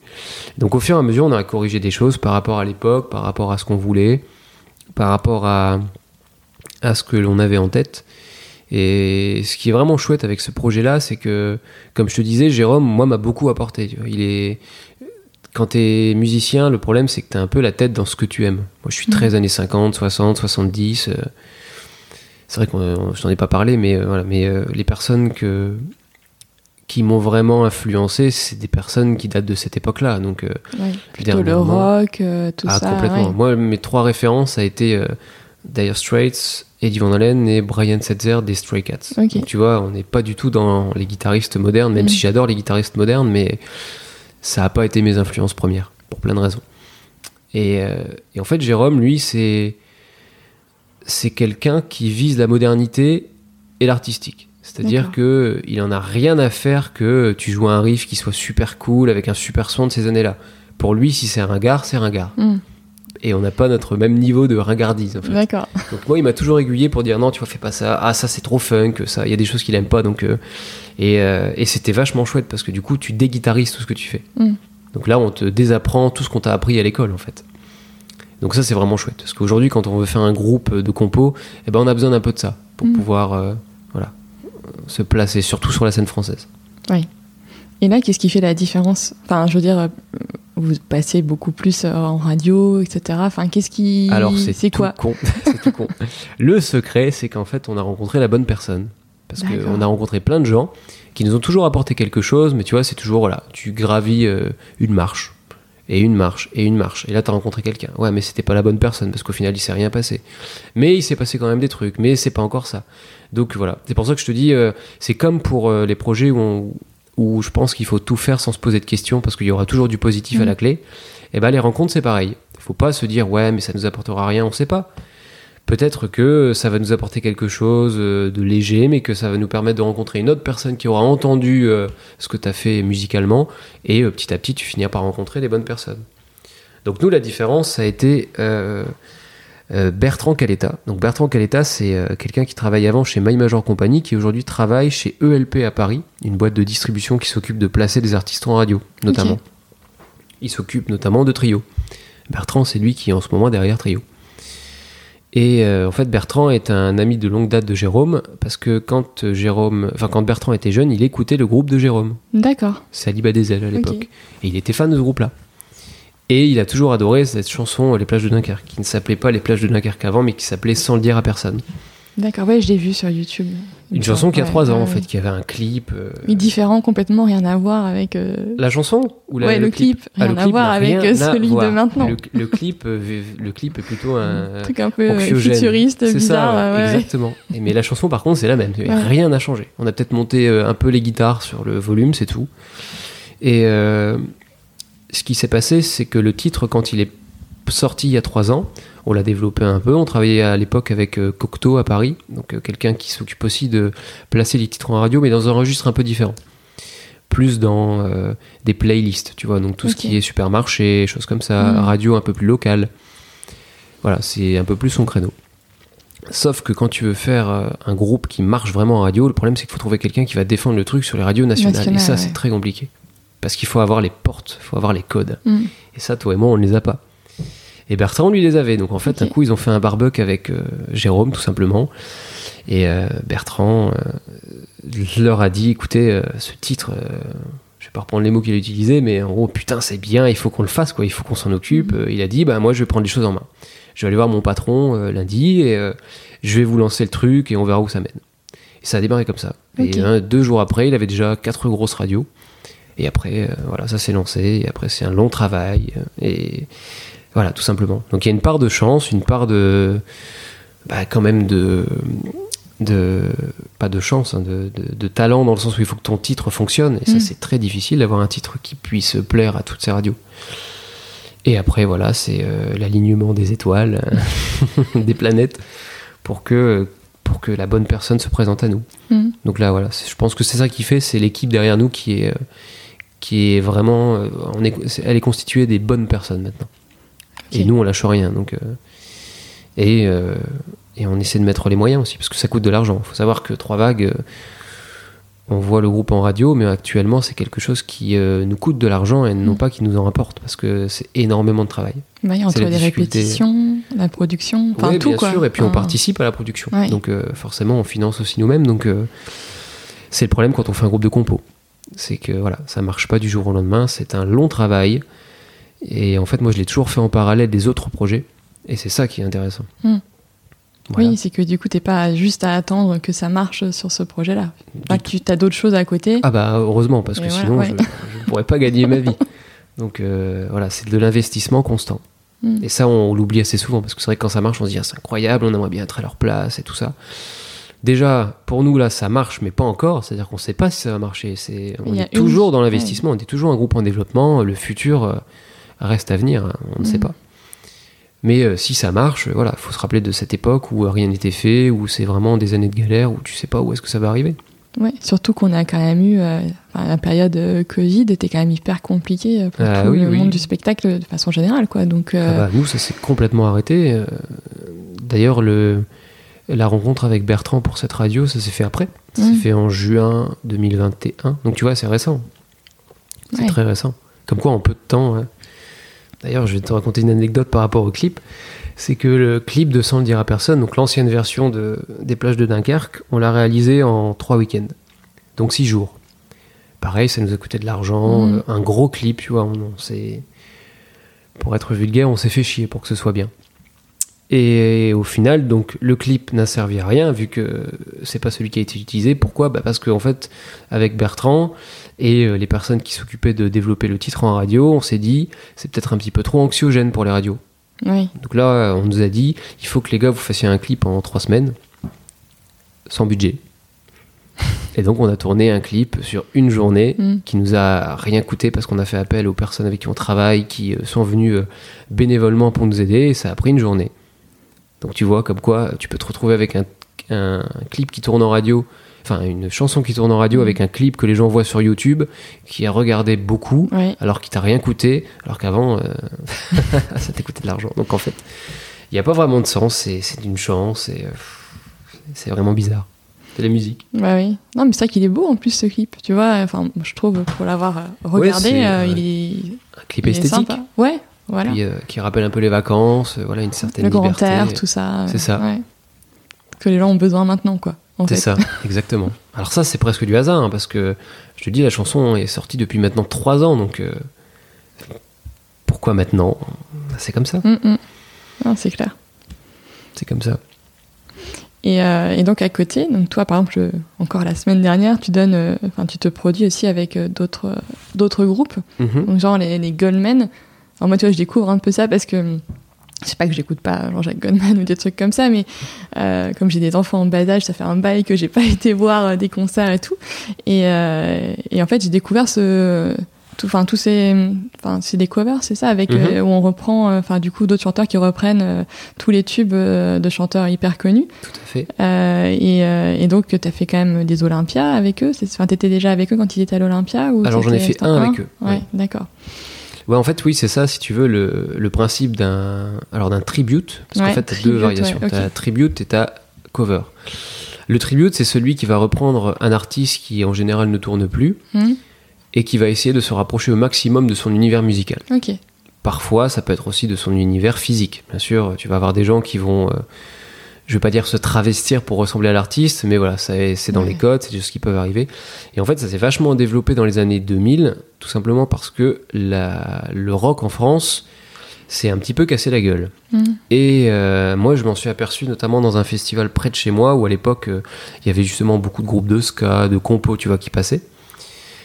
Donc au fur et à mesure, on a corrigé des choses par rapport à l'époque, par rapport à ce qu'on voulait, par rapport à, à ce que l'on avait en tête. Et ce qui est vraiment chouette avec ce projet-là, c'est que, comme je te disais, Jérôme, moi, m'a beaucoup apporté. tu vois. Il est... Quand tu es musicien, le problème, c'est que tu as un peu la tête dans ce que tu aimes. Moi, je suis très années 50, 60, 70. euh, C'est vrai que je t'en ai pas parlé, mais, euh, voilà, mais euh, les personnes que, qui m'ont vraiment influencé, c'est des personnes qui datent de cette époque-là. Donc, euh, Ouais, plutôt le rock, tout ah, ça. complètement. ouais. Moi, mes trois références, ça a été Dire Straits, Eddie Van Halen et Brian Setzer des Stray Cats. Donc, tu vois, on n'est pas du tout dans les guitaristes modernes, même Mm. si j'adore les guitaristes modernes, mais ça n'a pas été mes influences premières, pour plein de raisons. Et, euh, et en fait, Jérôme, lui, c'est c'est quelqu'un qui vise la modernité et l'artistique. C'est-à-dire que il en a rien à faire que tu joues un riff qui soit super cool avec un super son de ces années-là. Pour lui, si c'est ringard, c'est ringard. Hmm, Et on n'a pas notre même niveau de ringardise. En fait. D'accord. Donc moi, il m'a toujours aiguillé pour dire non, tu vois, fais pas ça. Ah, ça c'est trop funk. Ça, il y a des choses qu'il aime pas. Donc euh, et, euh, et c'était vachement chouette parce que du coup, tu déguitarises tout ce que tu fais. Mm. Donc là, on te désapprend tout ce qu'on t'a appris à l'école en fait. Donc ça, c'est vraiment chouette parce qu'aujourd'hui, quand on veut faire un groupe de compos, eh ben, on a besoin d'un peu de ça pour Mm. pouvoir, euh, voilà, se placer, surtout sur la scène française. Et là, qu'est-ce qui fait la différence? Enfin, je veux dire, euh, vous passez beaucoup plus euh, en radio, etc. Enfin, qu'est-ce qui. Alors c'est tout quoi? con. tout con. Le secret, c'est qu'en fait, on a rencontré la bonne personne. Parce qu'on a rencontré plein de gens qui nous ont toujours apporté quelque chose, mais tu vois, c'est toujours, voilà, tu gravis euh, une marche, et une marche, et une marche. Et là, tu as rencontré quelqu'un. Ouais, mais c'était pas la bonne personne, parce qu'au final, il s'est rien passé. Mais il s'est passé quand même des trucs, mais c'est pas encore ça. Donc voilà, c'est pour ça que je te dis, euh, c'est comme pour euh, les projets où, on- où je pense qu'il faut tout faire sans se poser de questions, parce qu'il y aura toujours du positif à la clé. Et ben les rencontres, c'est pareil. Il faut pas se dire, ouais, mais ça nous apportera rien, on sait pas. Peut-être que ça va nous apporter quelque chose euh, de léger, mais que ça va nous permettre de rencontrer une autre personne qui aura entendu euh, ce que tu as fait musicalement, et euh, petit à petit, tu finiras par rencontrer les bonnes personnes. Donc nous, la différence, ça a été euh, euh, Bertrand Caletta. Donc Bertrand Caletta, c'est euh, quelqu'un qui travaille avant chez My Major Company, qui aujourd'hui travaille chez ELP à Paris, une boîte de distribution qui s'occupe de placer des artistes en radio, notamment. Il s'occupe notamment de Trio. Bertrand, c'est lui qui est en ce moment derrière Trio. Et euh, en fait, Bertrand est un ami de longue date de Jérôme, parce que quand euh, Jérôme, enfin quand Bertrand était jeune, il écoutait le groupe de Jérôme, D'accord. Saliba des ailes à l'époque, et il était fan de ce groupe-là. Et il a toujours adoré cette chanson Les plages de Dunkerque, qui ne s'appelait pas Les plages de Dunkerque avant, mais qui s'appelait Sans le dire à personne. D'accord, ouais, je l'ai vu sur YouTube. Une chanson qui a trois ans en fait, qui avait un clip. euh, Mais différent, complètement rien à voir avec. euh, La chanson ou la- ouais, le clip, Ah, rien le à clip voir avec euh, celui voir. de maintenant. Le, le clip, le clip est plutôt un, Un truc un peu anxiogène. futuriste, C'est bizarre. ça, ouais, exactement. Et, mais la chanson, par contre, c'est la même. Rien n'a changé. On a peut-être monté un peu les guitares sur le volume, c'est tout. Et euh, ce qui s'est passé, c'est que le titre, quand il est sorti il y a trois ans, on l'a développé un peu. On travaillait à l'époque avec euh, Cocteau à Paris, donc euh, quelqu'un qui s'occupe aussi de placer les titres en radio, mais dans un registre un peu différent. Plus dans euh, des playlists, tu vois, donc tout ce qui est supermarché, choses comme ça, Mm. radio un peu plus locale. Voilà, c'est un peu plus son créneau. Sauf que quand tu veux faire un groupe qui marche vraiment en radio, le problème c'est qu'il faut trouver quelqu'un qui va défendre le truc sur les radios nationales. Et ça, ouais. c'est très compliqué. Parce qu'il faut avoir les portes, il faut avoir les codes. Mm. Et ça, toi et moi, on ne les a pas. Et Bertrand, lui, les avait. Donc en fait, Ok. un coup, ils ont fait un barbecue avec euh, Jérôme, tout simplement. Et euh, Bertrand euh, leur a dit écoutez, ce titre, je vais pas reprendre les mots qu'il a utilisés, mais en gros, putain, c'est bien, il faut qu'on le fasse, quoi, il faut qu'on s'en occupe. Euh, il a dit bah, moi, je vais prendre les choses en main. Je vais aller voir mon patron lundi et je vais vous lancer le truc et on verra où ça mène. Et ça a démarré comme ça. Et hein, deux jours après, il avait déjà quatre grosses radios. Et après, euh, voilà, ça s'est lancé. Et après, c'est un long travail. Et voilà, tout simplement. Donc il y a une part de chance, une part de. Bah, quand même de. de pas de chance, hein, de, de- de talent dans le sens où il faut que ton titre fonctionne. Et ça, Mm. c'est très difficile d'avoir un titre qui puisse plaire à toutes ces radios. Et après, voilà, c'est euh, l'alignement des étoiles, euh, des planètes, pour que, pour que la bonne personne se présente à nous. Mm. Donc là, voilà, je pense que c'est ça qui fait, c'est l'équipe derrière nous qui est, euh, qui est vraiment, euh, on est, elle est constituée des bonnes personnes maintenant. Et nous, on lâche rien. Donc, euh, et, euh, et on essaie de mettre les moyens aussi, parce que ça coûte de l'argent. Il faut savoir que Trois Vagues, euh, on voit le groupe en radio, mais actuellement, c'est quelque chose qui nous coûte de l'argent et non Mm. pas qui nous en rapporte, parce que c'est énormément de travail. Il y a C'est entre les difficulté. répétitions, la production, enfin Oui, tout bien quoi. sûr, et puis on participe à la production. Ouais. Donc forcément, on finance aussi nous-mêmes. Donc c'est le problème quand on fait un groupe de compo. C'est que voilà, ça marche pas du jour au lendemain, c'est un long travail. Et en fait, moi, je l'ai toujours fait en parallèle des autres projets. Et c'est ça qui est intéressant. Hmm. Voilà. Oui, c'est que du coup, t'es pas juste à attendre que ça marche sur ce projet-là. Que tu as d'autres choses à côté. Ah bah heureusement, parce que voilà, sinon, ouais. je ne pourrais pas gagner ma vie. Donc euh, voilà, c'est de l'investissement constant. Mm. Et ça, on, l'oublie assez souvent, parce que c'est vrai que quand ça marche, on se dit, ah, c'est incroyable, on aimerait bien être à leur place et tout ça. Déjà, pour nous, là, ça marche, mais pas encore. C'est-à-dire qu'on ne sait pas si ça va marcher. C'est, on est toujours une- dans l'investissement, on est toujours un groupe en développement. Le futur euh, reste à venir, hein, on ne sait Mm. pas. Mais euh, si ça marche, euh, voilà, faut se rappeler de cette époque où euh, rien n'était fait, où c'est vraiment des années de galère, où tu sais pas où est-ce que ça va arriver. Ouais, surtout qu'on a quand même eu euh, la période euh, Covid était quand même hyper compliquée pour Ah tout oui, le oui. monde du spectacle de façon générale, quoi. Donc, Ah bah, nous, ça s'est complètement arrêté. D'ailleurs, le, la rencontre avec Bertrand pour cette radio, ça s'est fait après. Ça s'est Mm. fait en juin 2021. Donc tu vois, c'est récent. C'est Ouais. très récent. Comme quoi, en peu de temps. hein. D'ailleurs, je vais te raconter une anecdote par rapport au clip. C'est que le clip de Sans le dire à personne, donc l'ancienne version de, des plages de Dunkerque, on l'a réalisé en trois week-ends. Donc six jours. Pareil, ça nous a coûté de l'argent. Mm. euh, un gros clip, tu vois. On, on s'est- pour être vulgaire, on s'est fait chier pour que ce soit bien. Et au final, donc le clip n'a servi à rien vu que c'est pas celui qui a été utilisé. Pourquoi? Bah Parce qu'en fait, avec Bertrand et euh, les personnes qui s'occupaient de développer le titre en radio, on s'est dit c'est peut-être un petit peu trop anxiogène pour les radios. Oui. Donc là, on nous a dit il faut que les gars vous fassiez un clip en trois semaines, sans budget. Et donc on a tourné un clip sur une journée Mm. qui nous a rien coûté parce qu'on a fait appel aux personnes avec qui on travaille, qui euh, sont venues euh, bénévolement pour nous aider, et ça a pris une journée. Donc tu vois comme quoi tu peux te retrouver avec un, un clip qui tourne en radio, enfin une chanson qui tourne en radio Mm. avec un clip que les gens voient sur YouTube, qui a regardé beaucoup, alors qu'il t'a rien coûté, alors qu'avant euh, ça t'a coûté de l'argent. Donc en fait, il n'y a pas vraiment de sens, c'est c'est d'une chance, et euh, c'est vraiment bizarre. C'est la musique. Bah oui. Non, mais c'est vrai qu'il est beau en plus ce clip. Tu vois, enfin, je trouve pour l'avoir euh, regardé, euh, il est, Un clip il est esthétique. sympa. Ouais, voilà. Puis, euh, qui rappelle un peu les vacances, euh, voilà, une certaine Le grand liberté. air, tout ça. C'est ça. ouais. Que les gens ont besoin maintenant, quoi. C'est ça, exactement. Alors ça, c'est presque du hasard, hein, parce que je te dis, la chanson est sortie depuis maintenant trois ans, donc euh, pourquoi maintenant? C'est comme ça, Mm, mm. C'est clair. c'est comme ça. Et, euh, et donc à côté, donc toi par exemple, encore la semaine dernière, tu donnes, euh, enfin tu te produis aussi avec d'autres d'autres groupes, Mhm. donc genre les, les Goldmen. Alors moi tu vois, je découvre un peu ça parce que je sais pas que j'écoute pas Jean-Jacques Goldman ou des trucs comme ça, mais euh, comme j'ai des enfants en bas âge, ça fait un bail que j'ai pas été voir euh, des concerts et tout. Et, euh, et en fait j'ai découvert ce tout- Enfin, tous ces, enfin, c'est des covers, c'est ça, avec Mhm. euh, où on reprend, euh, enfin, du coup, d'autres chanteurs qui reprennent tous les tubes de chanteurs hyper connus. Tout à fait. Euh, et, euh, et donc, tu as fait quand même des Olympias avec eux. C'est- Enfin, tu étais déjà avec eux quand ils étaient à l'Olympia ou Alors, j'en ai fait un avec eux, Ouais, ouais. d'accord. Ouais, en fait, oui, c'est ça, si tu veux, le, le principe d'un alors d'un tribute, parce Ouais, qu'en fait, tu as deux tribute, variations. ouais. Tu as tribute et tu as cover. Le tribute, c'est celui qui va reprendre un artiste qui, en général, ne tourne plus Hmm, et qui va essayer de se rapprocher au maximum de son univers musical. Parfois, ça peut être aussi de son univers physique. Bien sûr, tu vas avoir des gens qui vont, euh, je vais pas dire se travestir pour ressembler à l'artiste, mais voilà, c'est dans Ouais. les codes, c'est choses qui peuvent arriver. Et en fait, ça s'est vachement développé dans les années 2000, tout simplement parce que la- le rock en France s'est un petit peu cassé la gueule. Hmm, Et euh, moi, je m'en suis aperçu notamment dans un festival près de chez moi où à l'époque, euh, il y avait justement beaucoup de groupes de ska, de compos, tu vois, qui passaient.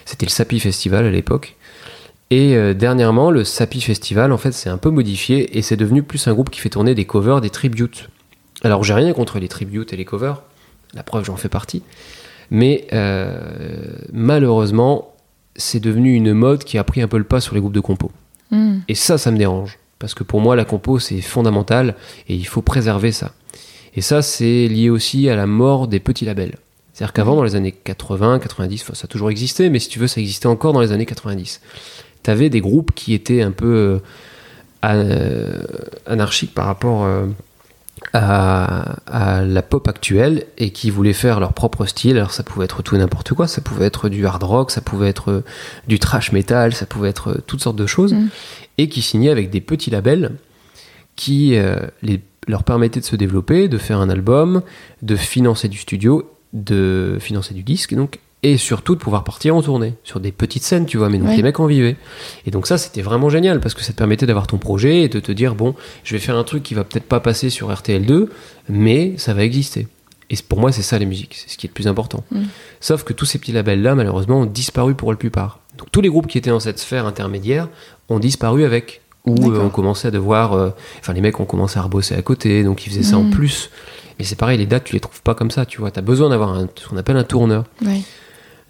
C'était le Sapi Festival à l'époque. Et euh, dernièrement, le Sapi Festival, en fait, s'est un peu modifié et c'est devenu plus un groupe qui fait tourner des covers, des tributes. Alors, j'ai rien contre les tributes et les covers. La preuve, j'en fais partie. Mais euh, malheureusement, c'est devenu une mode qui a pris un peu le pas sur les groupes de compos. hmm. Et ça, ça me dérange. Parce que pour moi, la compo, c'est fondamental et il faut préserver ça. Et ça, c'est lié aussi à la mort des petits labels. C'est-à-dire qu'avant, dans les années 80, 90, enfin, ça a toujours existé, mais si tu veux, ça existait encore dans les années 90. Tu avais des groupes qui étaient un peu euh, euh, anarchiques par rapport euh, à, à la pop actuelle et qui voulaient faire leur propre style. Alors, ça pouvait être tout et n'importe quoi. Ça pouvait être du hard rock, ça pouvait être du trash metal, ça pouvait être toutes sortes de choses Mm. et qui signaient avec des petits labels qui euh, les, leur permettaient de se développer, de faire un album, de financer du studio, de financer du disque, donc, et surtout de pouvoir partir en tournée sur des petites scènes, tu vois. Mais donc Ouais. les mecs en vivaient. Et donc ça, c'était vraiment génial parce que ça te permettait d'avoir ton projet et de te dire bon, je vais faire un truc qui va peut-être pas passer sur RTL2, mais ça va exister. Et pour moi, c'est ça les musiques, c'est ce qui est le plus important. Mm. Sauf que tous ces petits labels-là, malheureusement, ont disparu pour la plupart. Donc tous les groupes qui étaient dans cette sphère intermédiaire ont disparu avec. Ou euh, on commençait à devoir. euh, Enfin, les mecs ont commencé à rebosser à côté, donc ils faisaient ça en Mm. plus. Mais c'est pareil, les dates, tu les trouves pas comme ça, tu vois. Tu as besoin d'avoir ce qu'on appelle un tourneur. Ouais.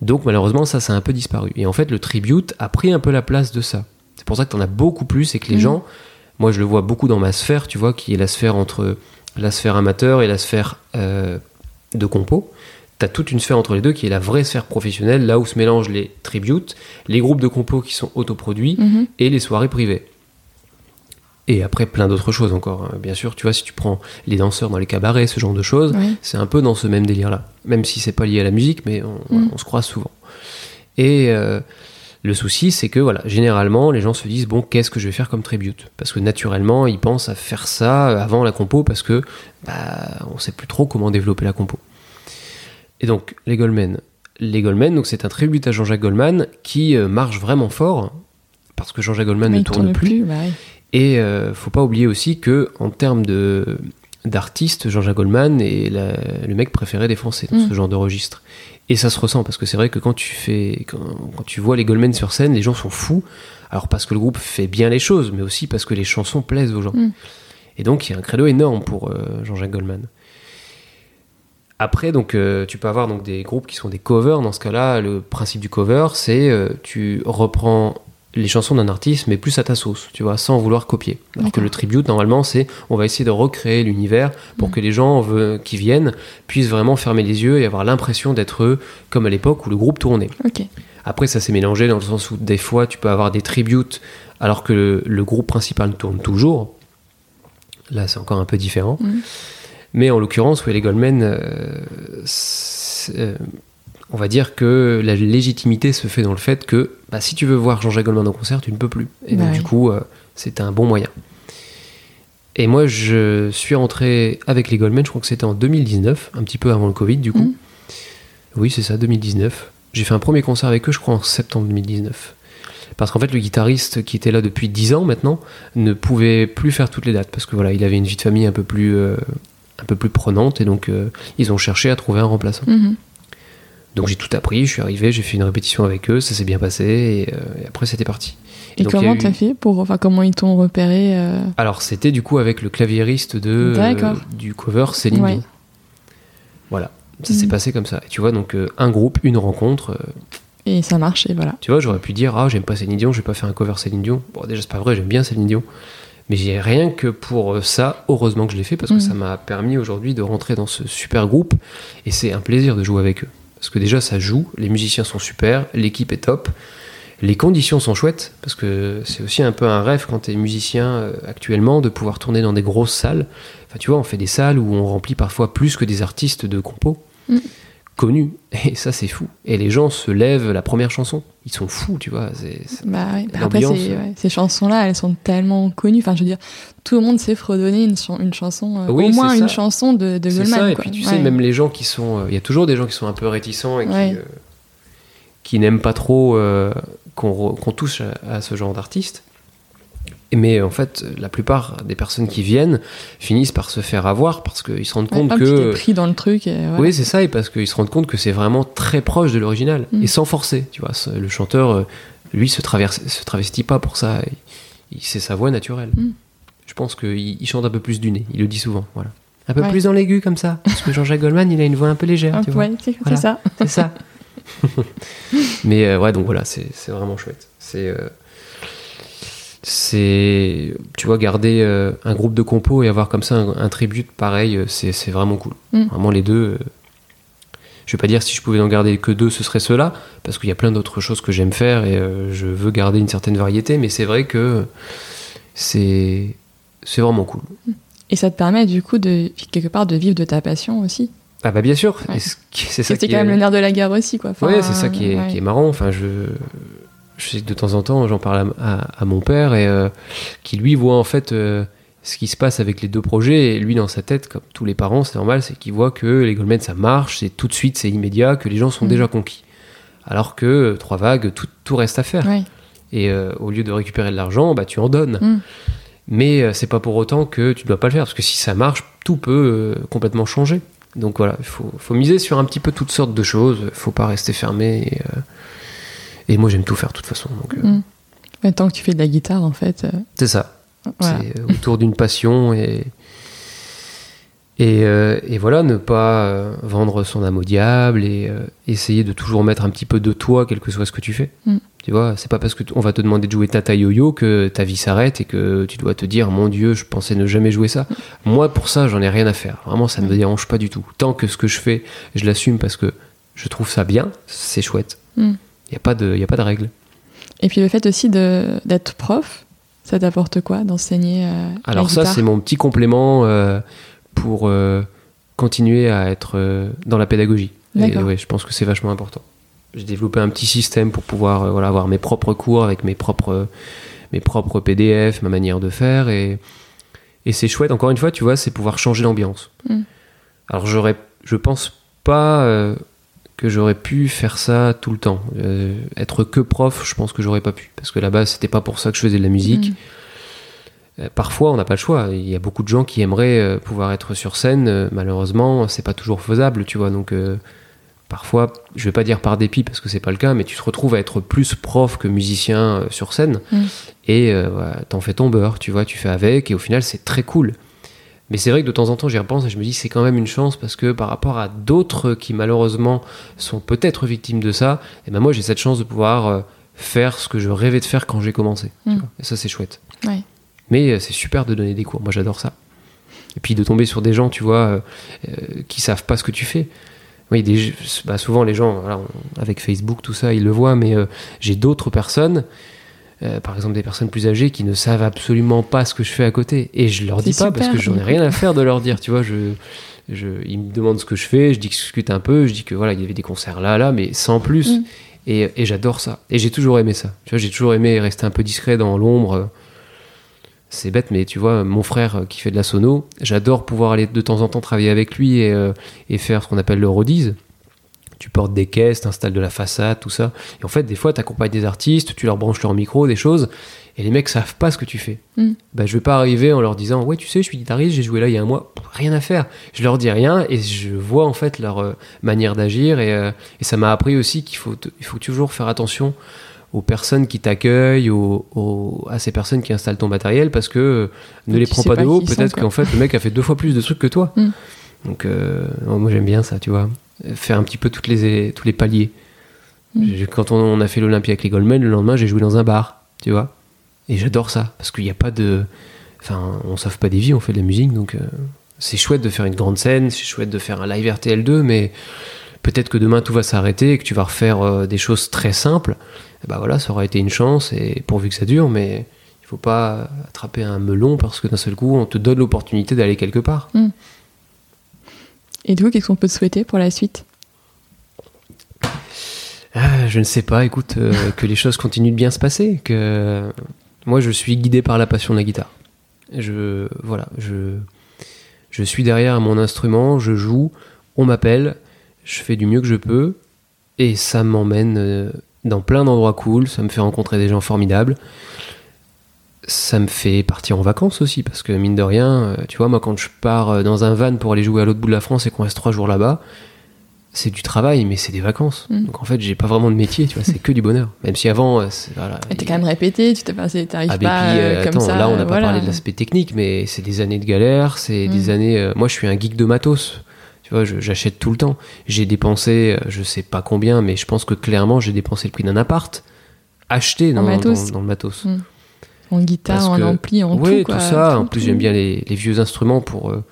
Donc malheureusement, ça, ça a un peu disparu. Et en fait, le tribute a pris un peu la place de ça. C'est pour ça que tu en as beaucoup plus et que les Mhm. gens, moi je le vois beaucoup dans ma sphère, tu vois, qui est la sphère entre la sphère amateur et la sphère euh, de compo. Tu as toute une sphère entre les deux qui est la vraie sphère professionnelle, là où se mélangent les tributes, les groupes de compos qui sont autoproduits Mhm. et les soirées privées. Et après, plein d'autres choses encore. hein. Bien sûr, tu vois, si tu prends les danseurs dans les cabarets, ce genre de choses, c'est un peu dans ce même délire-là. Même si c'est pas lié à la musique, mais on, Mm. on se croise souvent. Et euh, le souci, c'est que voilà, généralement, les gens se disent bon, qu'est-ce que je vais faire comme tribute? Parce que naturellement, ils pensent à faire ça avant la compo parce que bah, on sait plus trop comment développer la compo. Et donc, les Goldman. Les Goldman, donc c'est un tribute à Jean-Jacques Goldman qui euh, marche vraiment fort parce que Jean-Jacques Goldman Mais ne il tourne plus. bah ouais. Et euh, faut pas oublier aussi que en termes de d'artistes, Jean-Jacques Goldman est la- le mec préféré des Français dans Mm. ce genre de registre. Et ça se ressent parce que c'est vrai que quand tu fais, quand, quand tu vois les Goldman sur scène, les gens sont fous. Alors parce que le groupe fait bien les choses, mais aussi parce que les chansons plaisent aux gens. Mm. Et donc il y a un credo énorme pour euh, Jean-Jacques Goldman. Après, donc, euh, tu peux avoir donc, des groupes qui sont des covers. Dans ce cas-là, le principe du cover, c'est euh, tu reprends les chansons d'un artiste, mais plus à ta sauce, tu vois, sans vouloir copier. Alors que le tribute, normalement, c'est on va essayer de recréer l'univers pour que les gens veut- qui viennent puissent vraiment fermer les yeux et avoir l'impression d'être eux comme à l'époque où le groupe tournait. Après, ça s'est mélangé dans le sens où des fois, tu peux avoir des tributes alors que le, le groupe principal tourne toujours. Là, c'est encore un peu différent. Mhm. Mais en l'occurrence, les Goldman, euh, euh, on va dire que la légitimité se fait dans le fait que bah, si tu veux voir Jean-Jacques Goldman en concert, tu ne peux plus. Et donc, du coup, euh, c'est un bon moyen. Et moi, je suis rentré avec les Goldman, je crois que c'était en 2019, un petit peu avant le Covid, du coup. Mhm. Oui, c'est ça, 2019. J'ai fait un premier concert avec eux, je crois, en septembre 2019. Parce qu'en fait, le guitariste qui était là depuis 10 ans maintenant ne pouvait plus faire toutes les dates parce que voilà, il avait une vie de famille un peu plus, euh, un peu plus prenante et donc euh, ils ont cherché à trouver un remplaçant. Mhm. Donc j'ai tout appris, je suis arrivé, j'ai fait une répétition avec eux, ça s'est bien passé et, euh, et après c'était parti. Et donc, comment eu- t'as fait pour, enfin, comment ils t'ont repéré euh, Alors c'était du coup avec le claviériste de euh, du cover Céline Ouais. Dion. Voilà, ça Mhm. s'est passé comme ça. Et tu vois donc un groupe, une rencontre. Et ça marche, et voilà. Tu vois, j'aurais pu dire ah j'aime pas Céline Dion, je vais pas faire un cover Céline Dion. Bon déjà c'est pas vrai, j'aime bien Céline Dion. Mais j'ai rien que pour ça, heureusement que je l'ai fait parce que Mhm. ça m'a permis aujourd'hui de rentrer dans ce super groupe et c'est un plaisir de jouer avec eux. Parce que déjà ça joue, les musiciens sont super, l'équipe est top, les conditions sont chouettes parce que c'est aussi un peu un rêve quand tu es musicien euh, actuellement de pouvoir tourner dans des grosses salles. Enfin tu vois, on fait des salles où on remplit parfois plus que des artistes de compos Mhm. Connus et ça c'est fou. Et les gens se lèvent la première chanson, ils sont fous, tu vois. Bah. Bah, après, ces, ouais, ces chansons-là, elles sont tellement connues. Enfin, je veux dire, tout le monde sait fredonner une, chan- une chanson, euh, Oui, au moins une chanson de, de Goldman. ça, et quoi. puis tu Ouais. sais, même les gens qui sont. euh, Il y a toujours des gens qui sont un peu réticents et qui, Ouais. euh, qui n'aiment pas trop qu'on touche à, à ce genre d'artiste. Mais en fait, la plupart des personnes qui viennent finissent par se faire avoir parce qu'ils se rendent Ouais, compte hop, que. pris dans le truc. Et voilà. Oui, c'est ça, et parce qu'ils se rendent compte que c'est vraiment très proche de l'original, Mm. et sans forcer, tu vois. Le chanteur, euh, lui, se, traverse, se travestit pas pour ça, c'est sa voix naturelle. Mm. Je pense qu'il il chante un peu plus du nez, il le dit souvent, voilà. Un peu Ouais. plus dans l'aigu, comme ça, parce que Jean-Jacques Goldman, il a une voix un peu légère, tu vois. c'est Voilà. ça. C'est ça. Mais euh, ouais, donc voilà, c'est c'est vraiment chouette. C'est. euh, c'est. Tu vois, garder euh, un groupe de compos et avoir comme ça un, un tribute pareil, euh, c'est vraiment cool. Mm. Vraiment, les deux. euh, je vais pas dire si je pouvais en garder que deux, ce serait ceux-là, parce qu'il y a plein d'autres choses que j'aime faire et euh, je veux garder une certaine variété, mais c'est vrai que c'est. C'est vraiment cool. Et ça te permet, du coup, de, quelque part, de vivre de ta passion aussi. Ah bah bien sûr, Ouais. c'est ça C'est qui quand est- même le nerf de la guerre aussi, quoi. Enfin, ouais, c'est ça qui est, ouais. qui est marrant. Enfin, je, je sais que de temps en temps, j'en parle à, à- à mon père et euh, qui lui voit en fait euh, ce qui se passe avec les deux projets. Et lui, dans sa tête, comme tous les parents, c'est normal, c'est qu'il voit que les Goldman ça marche, c'est tout de suite, c'est immédiat, que les gens sont Mhm. déjà conquis. Alors que euh, trois vagues, tout, tout reste à faire. Et au lieu de récupérer de l'argent, bah tu en donnes. Mm. Mais c'est pas pour autant que tu dois pas le faire, parce que si ça marche, tout peut complètement changer. Donc voilà, il faut, faut miser sur un petit peu toutes sortes de choses, faut pas rester fermé. Et, et moi j'aime tout faire de toute façon. Donc, euh, Mm. Tant que tu fais de la guitare, en fait. euh, C'est ça, voilà. c'est euh, autour d'une passion et. Et, euh, et voilà, ne pas vendre son âme au diable et essayer de toujours mettre un petit peu de toi, quel que soit ce que tu fais. Mm. Tu vois, c'est pas parce qu'on va te demander de jouer Tata Yo-Yo que ta vie s'arrête et que tu dois te dire, mon Dieu, je pensais ne jamais jouer ça. Moi, pour ça, j'en ai rien à faire. Vraiment, ça ne me Mm. dérange pas du tout. Tant que ce que je fais, je l'assume parce que je trouve ça bien, c'est chouette. Il n'y a, pas de- y a pas de règle. Et puis le fait aussi d'être prof, ça t'apporte quoi d'enseigner euh, Alors ça, c'est mon petit complément euh, pour euh, continuer à être dans la pédagogie. Et ouais, je pense que c'est vachement important. J'ai développé un petit système pour pouvoir voilà, avoir mes propres cours avec mes propres, mes propres PDF, ma manière de faire. Et, et c'est chouette, encore une fois, tu vois, c'est pouvoir changer l'ambiance. Mm. Alors j'aurais, je pense pas que j'aurais pu faire ça tout le temps. Euh, être que prof, je pense que j'aurais pas pu. Parce que là-bas, c'était pas pour ça que je faisais de la musique. Mm. euh, parfois, on n'a pas le choix. Il y a beaucoup de gens qui aimeraient euh, pouvoir être sur scène. Malheureusement, c'est pas toujours faisable, tu vois. Donc, euh, parfois, je vais pas dire par dépit parce que c'est pas le cas, mais tu te retrouves à être plus prof que musicien sur scène. Mm. Et euh, voilà, t'en fais ton beurre, tu vois, tu fais avec. Et au final, c'est très cool. Mais c'est vrai que de temps en temps, j'y repense et je me dis c'est quand même une chance parce que par rapport à d'autres qui malheureusement sont peut-être victimes de ça, et ben moi j'ai cette chance de pouvoir euh, faire ce que je rêvais de faire quand j'ai commencé. tu Mm. vois. Et ça c'est chouette. Ouais. Mais euh, c'est super de donner des cours. Moi, j'adore ça. Et puis de tomber sur des gens, tu vois, euh, qui savent pas ce que tu fais. Oui, des, bah, souvent les gens, voilà, avec Facebook, tout ça, ils le voient, mais euh, j'ai d'autres personnes, euh, par exemple des personnes plus âgées, qui ne savent absolument pas ce que je fais à côté. Et je leur dis pas parce que j'en ai rien à faire de leur dire, tu vois. Je, je, ils me demandent ce que je fais, je discute un peu, je dis que voilà, il y avait des concerts là, là, mais sans plus. Mm. Et, et j'adore ça. Et j'ai toujours aimé ça. Tu vois, j'ai toujours aimé rester un peu discret dans l'ombre. C'est bête, mais tu vois, mon frère qui fait de la sono, j'adore pouvoir aller de temps en temps travailler avec lui et, euh, et faire ce qu'on appelle le rodise. Tu portes des caisses, t'installes de la façade, tout ça. Et en fait, des fois, tu accompagnes des artistes, tu leur branches leur micro, des choses, et les mecs savent pas ce que tu fais. Mm. Bah, je vais pas arriver en leur disant, ouais, tu sais, je suis guitariste, j'ai joué là il y a un mois, rien à faire. Je leur dis rien et je vois en fait leur euh, manière d'agir et, euh, et ça m'a appris aussi qu'il faut, il faut toujours faire attention aux personnes qui t'accueillent, aux- aux- à ces personnes qui installent ton matériel, parce que euh, ne les prends pas de haut, peut-être qu'en fait le mec a fait deux fois plus de trucs que toi. Mm. Donc euh, moi j'aime bien ça, tu vois, faire un petit peu toutes les, tous les paliers. Mm. Quand on, on a fait l'Olympia avec les Goldman, le lendemain j'ai joué dans un bar, tu vois, et j'adore ça, parce qu'il n'y a pas de... Enfin, on sauve pas des vies, on fait de la musique, donc euh, c'est chouette de faire une grande scène, c'est chouette de faire un live RTL2, mais peut-être que demain tout va s'arrêter et que tu vas refaire euh, des choses très simples. Et bah voilà, ça aura été une chance et pourvu que ça dure, mais il faut pas attraper un melon parce que d'un seul coup on te donne l'opportunité d'aller quelque part. Et du coup, qu'est-ce qu'on peut te souhaiter pour la suite? Ah, je ne sais pas, écoute, euh, que les choses continuent de bien se passer, que moi je suis guidé par la passion de la guitare. Je voilà, je je suis derrière mon instrument, je joue, on m'appelle, je fais du mieux que je peux et ça m'emmène euh, dans plein d'endroits cool, ça me fait rencontrer des gens formidables. Ça me fait partir en vacances aussi parce que mine de rien, euh, tu vois, moi quand je pars euh, dans un van pour aller jouer à l'autre bout de la France et qu'on reste trois jours là-bas, c'est du travail, mais c'est des vacances. Mm. Donc en fait, j'ai pas vraiment de métier, tu vois, c'est que du bonheur. Même si avant, euh, voilà. Et T'es quand même répété, tu t'es passé, t'arrives Ah, pas puis, euh, comme attends, ça. là, on n'a pas parlé de l'aspect technique, mais c'est des années de galère, c'est Mm. des années. euh, moi, je suis un geek de matos. Tu vois, j'achète tout le temps. J'ai dépensé, je sais pas combien, mais je pense que clairement, j'ai dépensé le prix d'un appart acheté dans le matos. Mm. En guitare, Parce en que- ampli, en Oui, tout. quoi. ça. en Tout, plus, tout. j'aime bien les, les vieux instruments pour, euh,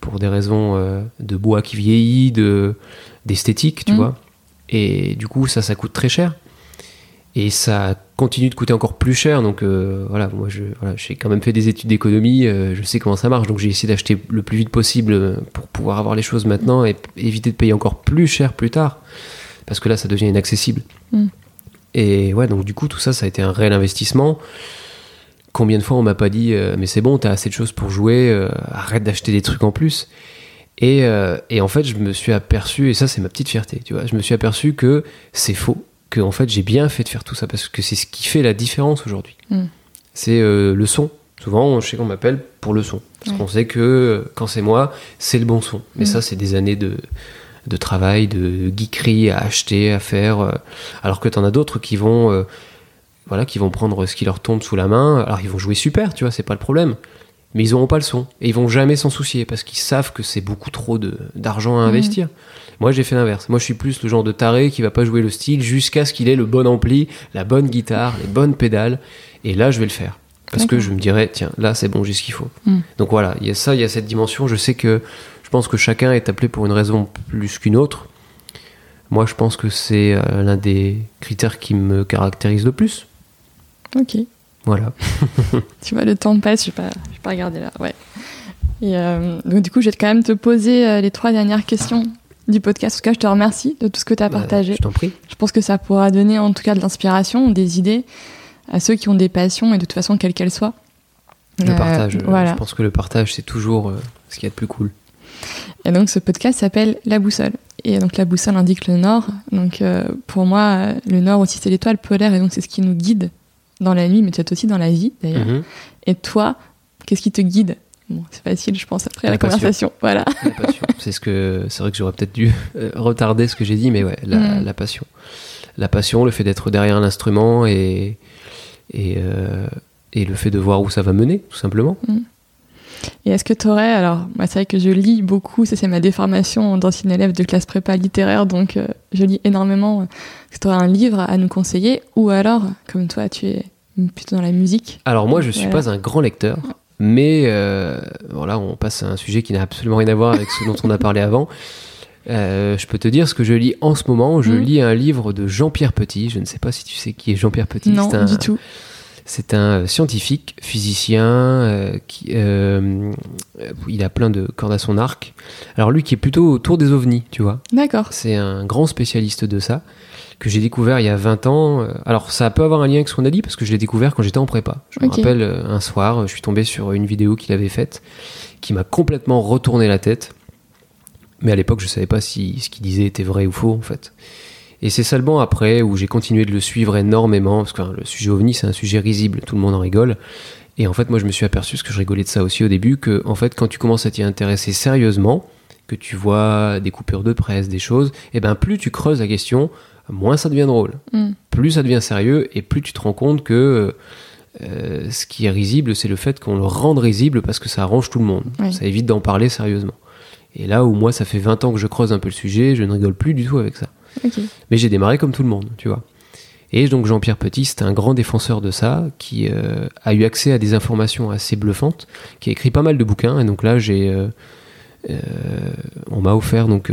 pour des raisons euh, de bois qui vieillit, de d'esthétique, tu Mm. vois. Et du coup, ça, ça coûte très cher. Et ça continue de coûter encore plus cher. Donc euh, voilà, moi, je, voilà, j'ai quand même fait des études d'économie. je sais comment ça marche. Donc j'ai essayé d'acheter le plus vite possible pour pouvoir avoir les choses maintenant et éviter de payer encore plus cher plus tard. Parce que là, ça devient inaccessible. Mm. Et ouais, donc du coup, tout ça, ça a été un réel investissement. Combien de fois on m'a pas dit, euh, mais c'est bon, t'as assez de choses pour jouer, euh, arrête d'acheter des trucs en plus. Et, euh, et en fait, je me suis aperçu, et ça, c'est ma petite fierté, tu vois, je me suis aperçu que c'est faux, que en fait, j'ai bien fait de faire tout ça parce que c'est ce qui fait la différence aujourd'hui. Mm. C'est le son. Souvent, je sais qu'on m'appelle pour le son. Parce Ouais. qu'on sait que quand c'est moi, c'est le bon son. Mais Mm. ça, c'est des années de, de travail, de geekerie à acheter, à faire. alors que t'en as d'autres qui vont, voilà, qui vont prendre ce qui leur tombe sous la main. Alors ils vont jouer super, tu vois, c'est pas le problème. Mais ils auront pas le son. Et ils vont jamais s'en soucier parce qu'ils savent que c'est beaucoup trop d'argent à Mhm. investir. Moi, j'ai fait l'inverse. Moi, je suis plus le genre de taré qui va pas jouer le style jusqu'à ce qu'il ait le bon ampli, la bonne guitare, les bonnes pédales. Et là, je vais le faire. Parce que je me dirais, tiens, là, c'est bon, j'ai ce qu'il faut. Mhm. Donc voilà, il y a ça, il y a cette dimension. Je sais que je pense que chacun est appelé pour une raison plus qu'une autre. Moi, je pense que c'est euh, l'un des critères qui me caractérise le plus. Ok. Voilà. Tu vois, le temps passe, je vais pas, je vais pas regarder là. Ouais. Et euh, donc, du coup, je vais quand même te poser euh, les trois dernières questions du podcast. En tout cas, je te remercie de tout ce que tu as Bah, partagé. je t'en prie. Je pense que ça pourra donner en tout cas de l'inspiration, des idées à ceux qui ont des passions et de toute façon, quelles qu'elles soient. Le Euh, partage. euh, Voilà. Je pense que le partage, c'est toujours ce qu'il y a de plus cool. Et donc ce podcast s'appelle La Boussole. Et donc la boussole indique le nord. Donc euh, pour moi, le nord aussi c'est l'étoile polaire et donc c'est ce qui nous guide dans la nuit, mais peut-être aussi dans la vie d'ailleurs. Mhm. Et toi, Qu'est-ce qui te guide? Bon, c'est facile, je pense, après la, conversation. Voilà. La passion. c'est ce que c'est vrai que j'aurais peut-être dû euh, retarder ce que j'ai dit, mais ouais, la, Mm. la passion, la passion, le fait d'être derrière l'instrument et et, euh, et le fait de voir où ça va mener, tout simplement. Et est-ce que tu aurais, alors, moi, c'est vrai que je lis beaucoup, ça c'est ma déformation d'ancienne élève de classe prépa littéraire, donc euh, je lis énormément. Est-ce que tu aurais un livre à nous conseiller? Ou alors, comme toi, tu es plutôt dans la musique? Alors moi, je suis Voilà. pas un grand lecteur, mais euh, voilà, on passe à un sujet qui n'a absolument rien à voir avec ce dont on a parlé avant. Euh, je peux te dire ce que je lis en ce moment. Je Mm. lis un livre de Jean-Pierre Petit. Je ne sais pas si tu sais qui est Jean-Pierre Petit. Non, C'est un- du tout. C'est un scientifique, physicien, euh, qui, euh, euh, il a plein de cordes à son arc. Alors lui qui est plutôt autour des ovnis, tu vois. D'accord. C'est un grand spécialiste de ça, que j'ai découvert il y a 20 ans. Euh, Alors ça peut avoir un lien avec ce qu'on a dit, parce que je l'ai découvert quand j'étais en prépa. Je me rappelle euh, un soir, je suis tombé sur une vidéo qu'il avait faite, qui m'a complètement retourné la tête. Mais à l'époque, je savais pas si ce qu'il disait était vrai ou faux, en fait. Et c'est seulement après où j'ai continué de le suivre énormément, parce que hein, le sujet ovni, c'est un sujet risible, tout le monde en rigole. Et en fait, moi, je me suis aperçu, parce que je rigolais de ça aussi au début, que en fait, quand tu commences à t'y intéresser sérieusement, que tu vois des coupures de presse, des choses, et ben plus tu creuses la question, moins ça devient drôle. Mm. Plus ça devient sérieux, et plus tu te rends compte que euh, ce qui est risible, c'est le fait qu'on le rende risible parce que ça arrange tout le monde. Oui. Ça évite d'en parler sérieusement. Et là où moi, ça fait 20 ans que je creuse un peu le sujet, je ne rigole plus du tout avec ça. Mais j'ai démarré comme tout le monde, tu vois. Et donc Jean-Pierre Petit, c'est un grand défenseur de ça, qui euh, a eu accès à des informations assez bluffantes, qui a écrit pas mal de bouquins. Et donc là, j'ai, euh, euh, on m'a offert donc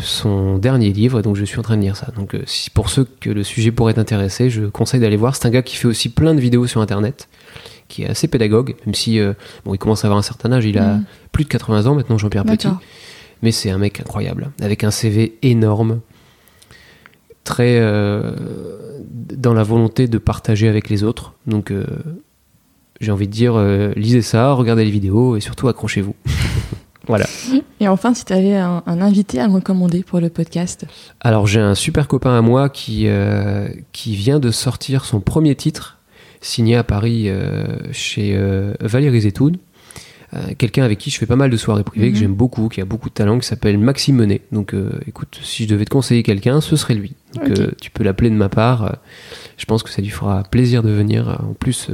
son dernier livre, et donc je suis en train de lire ça. Donc si, pour ceux que le sujet pourrait intéresser, je conseille d'aller voir. C'est un gars qui fait aussi plein de vidéos sur Internet, qui est assez pédagogue, même si bon, il commence à avoir un certain âge, il a Mm. plus de 80 ans maintenant, Jean-Pierre Petit. Mais c'est un mec incroyable, avec un CV énorme, très euh, dans la volonté de partager avec les autres. Donc euh, j'ai envie de dire, euh, lisez ça, regardez les vidéos et surtout accrochez-vous. voilà. Et enfin, si tu avais un, un invité à me recommander pour le podcast. Alors j'ai un super copain à moi qui, euh, qui vient de sortir son premier titre, signé à Paris euh, chez euh, Valérie Zetoun. Euh, Quelqu'un avec qui je fais pas mal de soirées privées, que Mhm. j'aime beaucoup, qui a beaucoup de talent, qui s'appelle Maxime Menet. Donc euh, écoute, si je devais te conseiller quelqu'un, ce serait lui. Donc euh, tu peux l'appeler de ma part. je pense que ça lui fera plaisir de venir. En plus,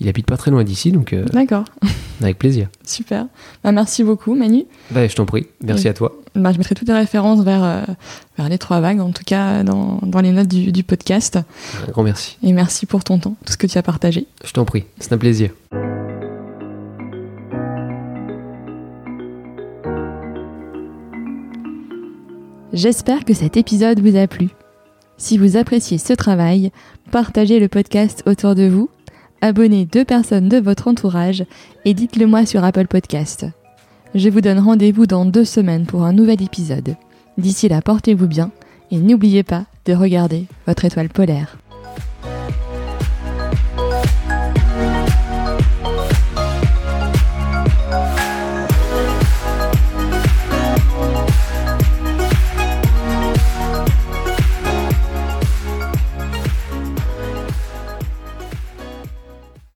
il habite pas très loin d'ici, donc D'accord. avec plaisir. Super. Bah, merci beaucoup, Manu. Bah, je t'en prie, merci à toi. Bah, je mettrai toutes les références vers, euh, vers les trois vagues, en tout cas dans, dans les notes du, du podcast. Un grand merci. Et merci pour ton temps, tout ce que tu as partagé. Je t'en prie, c'est un plaisir. J'espère que cet épisode vous a plu. Si vous appréciez ce travail, partagez le podcast autour de vous, abonnez deux personnes de votre entourage et dites-le moi sur Apple Podcast. Je vous donne rendez-vous dans deux semaines pour un nouvel épisode. D'ici là, portez-vous bien et n'oubliez pas de regarder votre étoile polaire.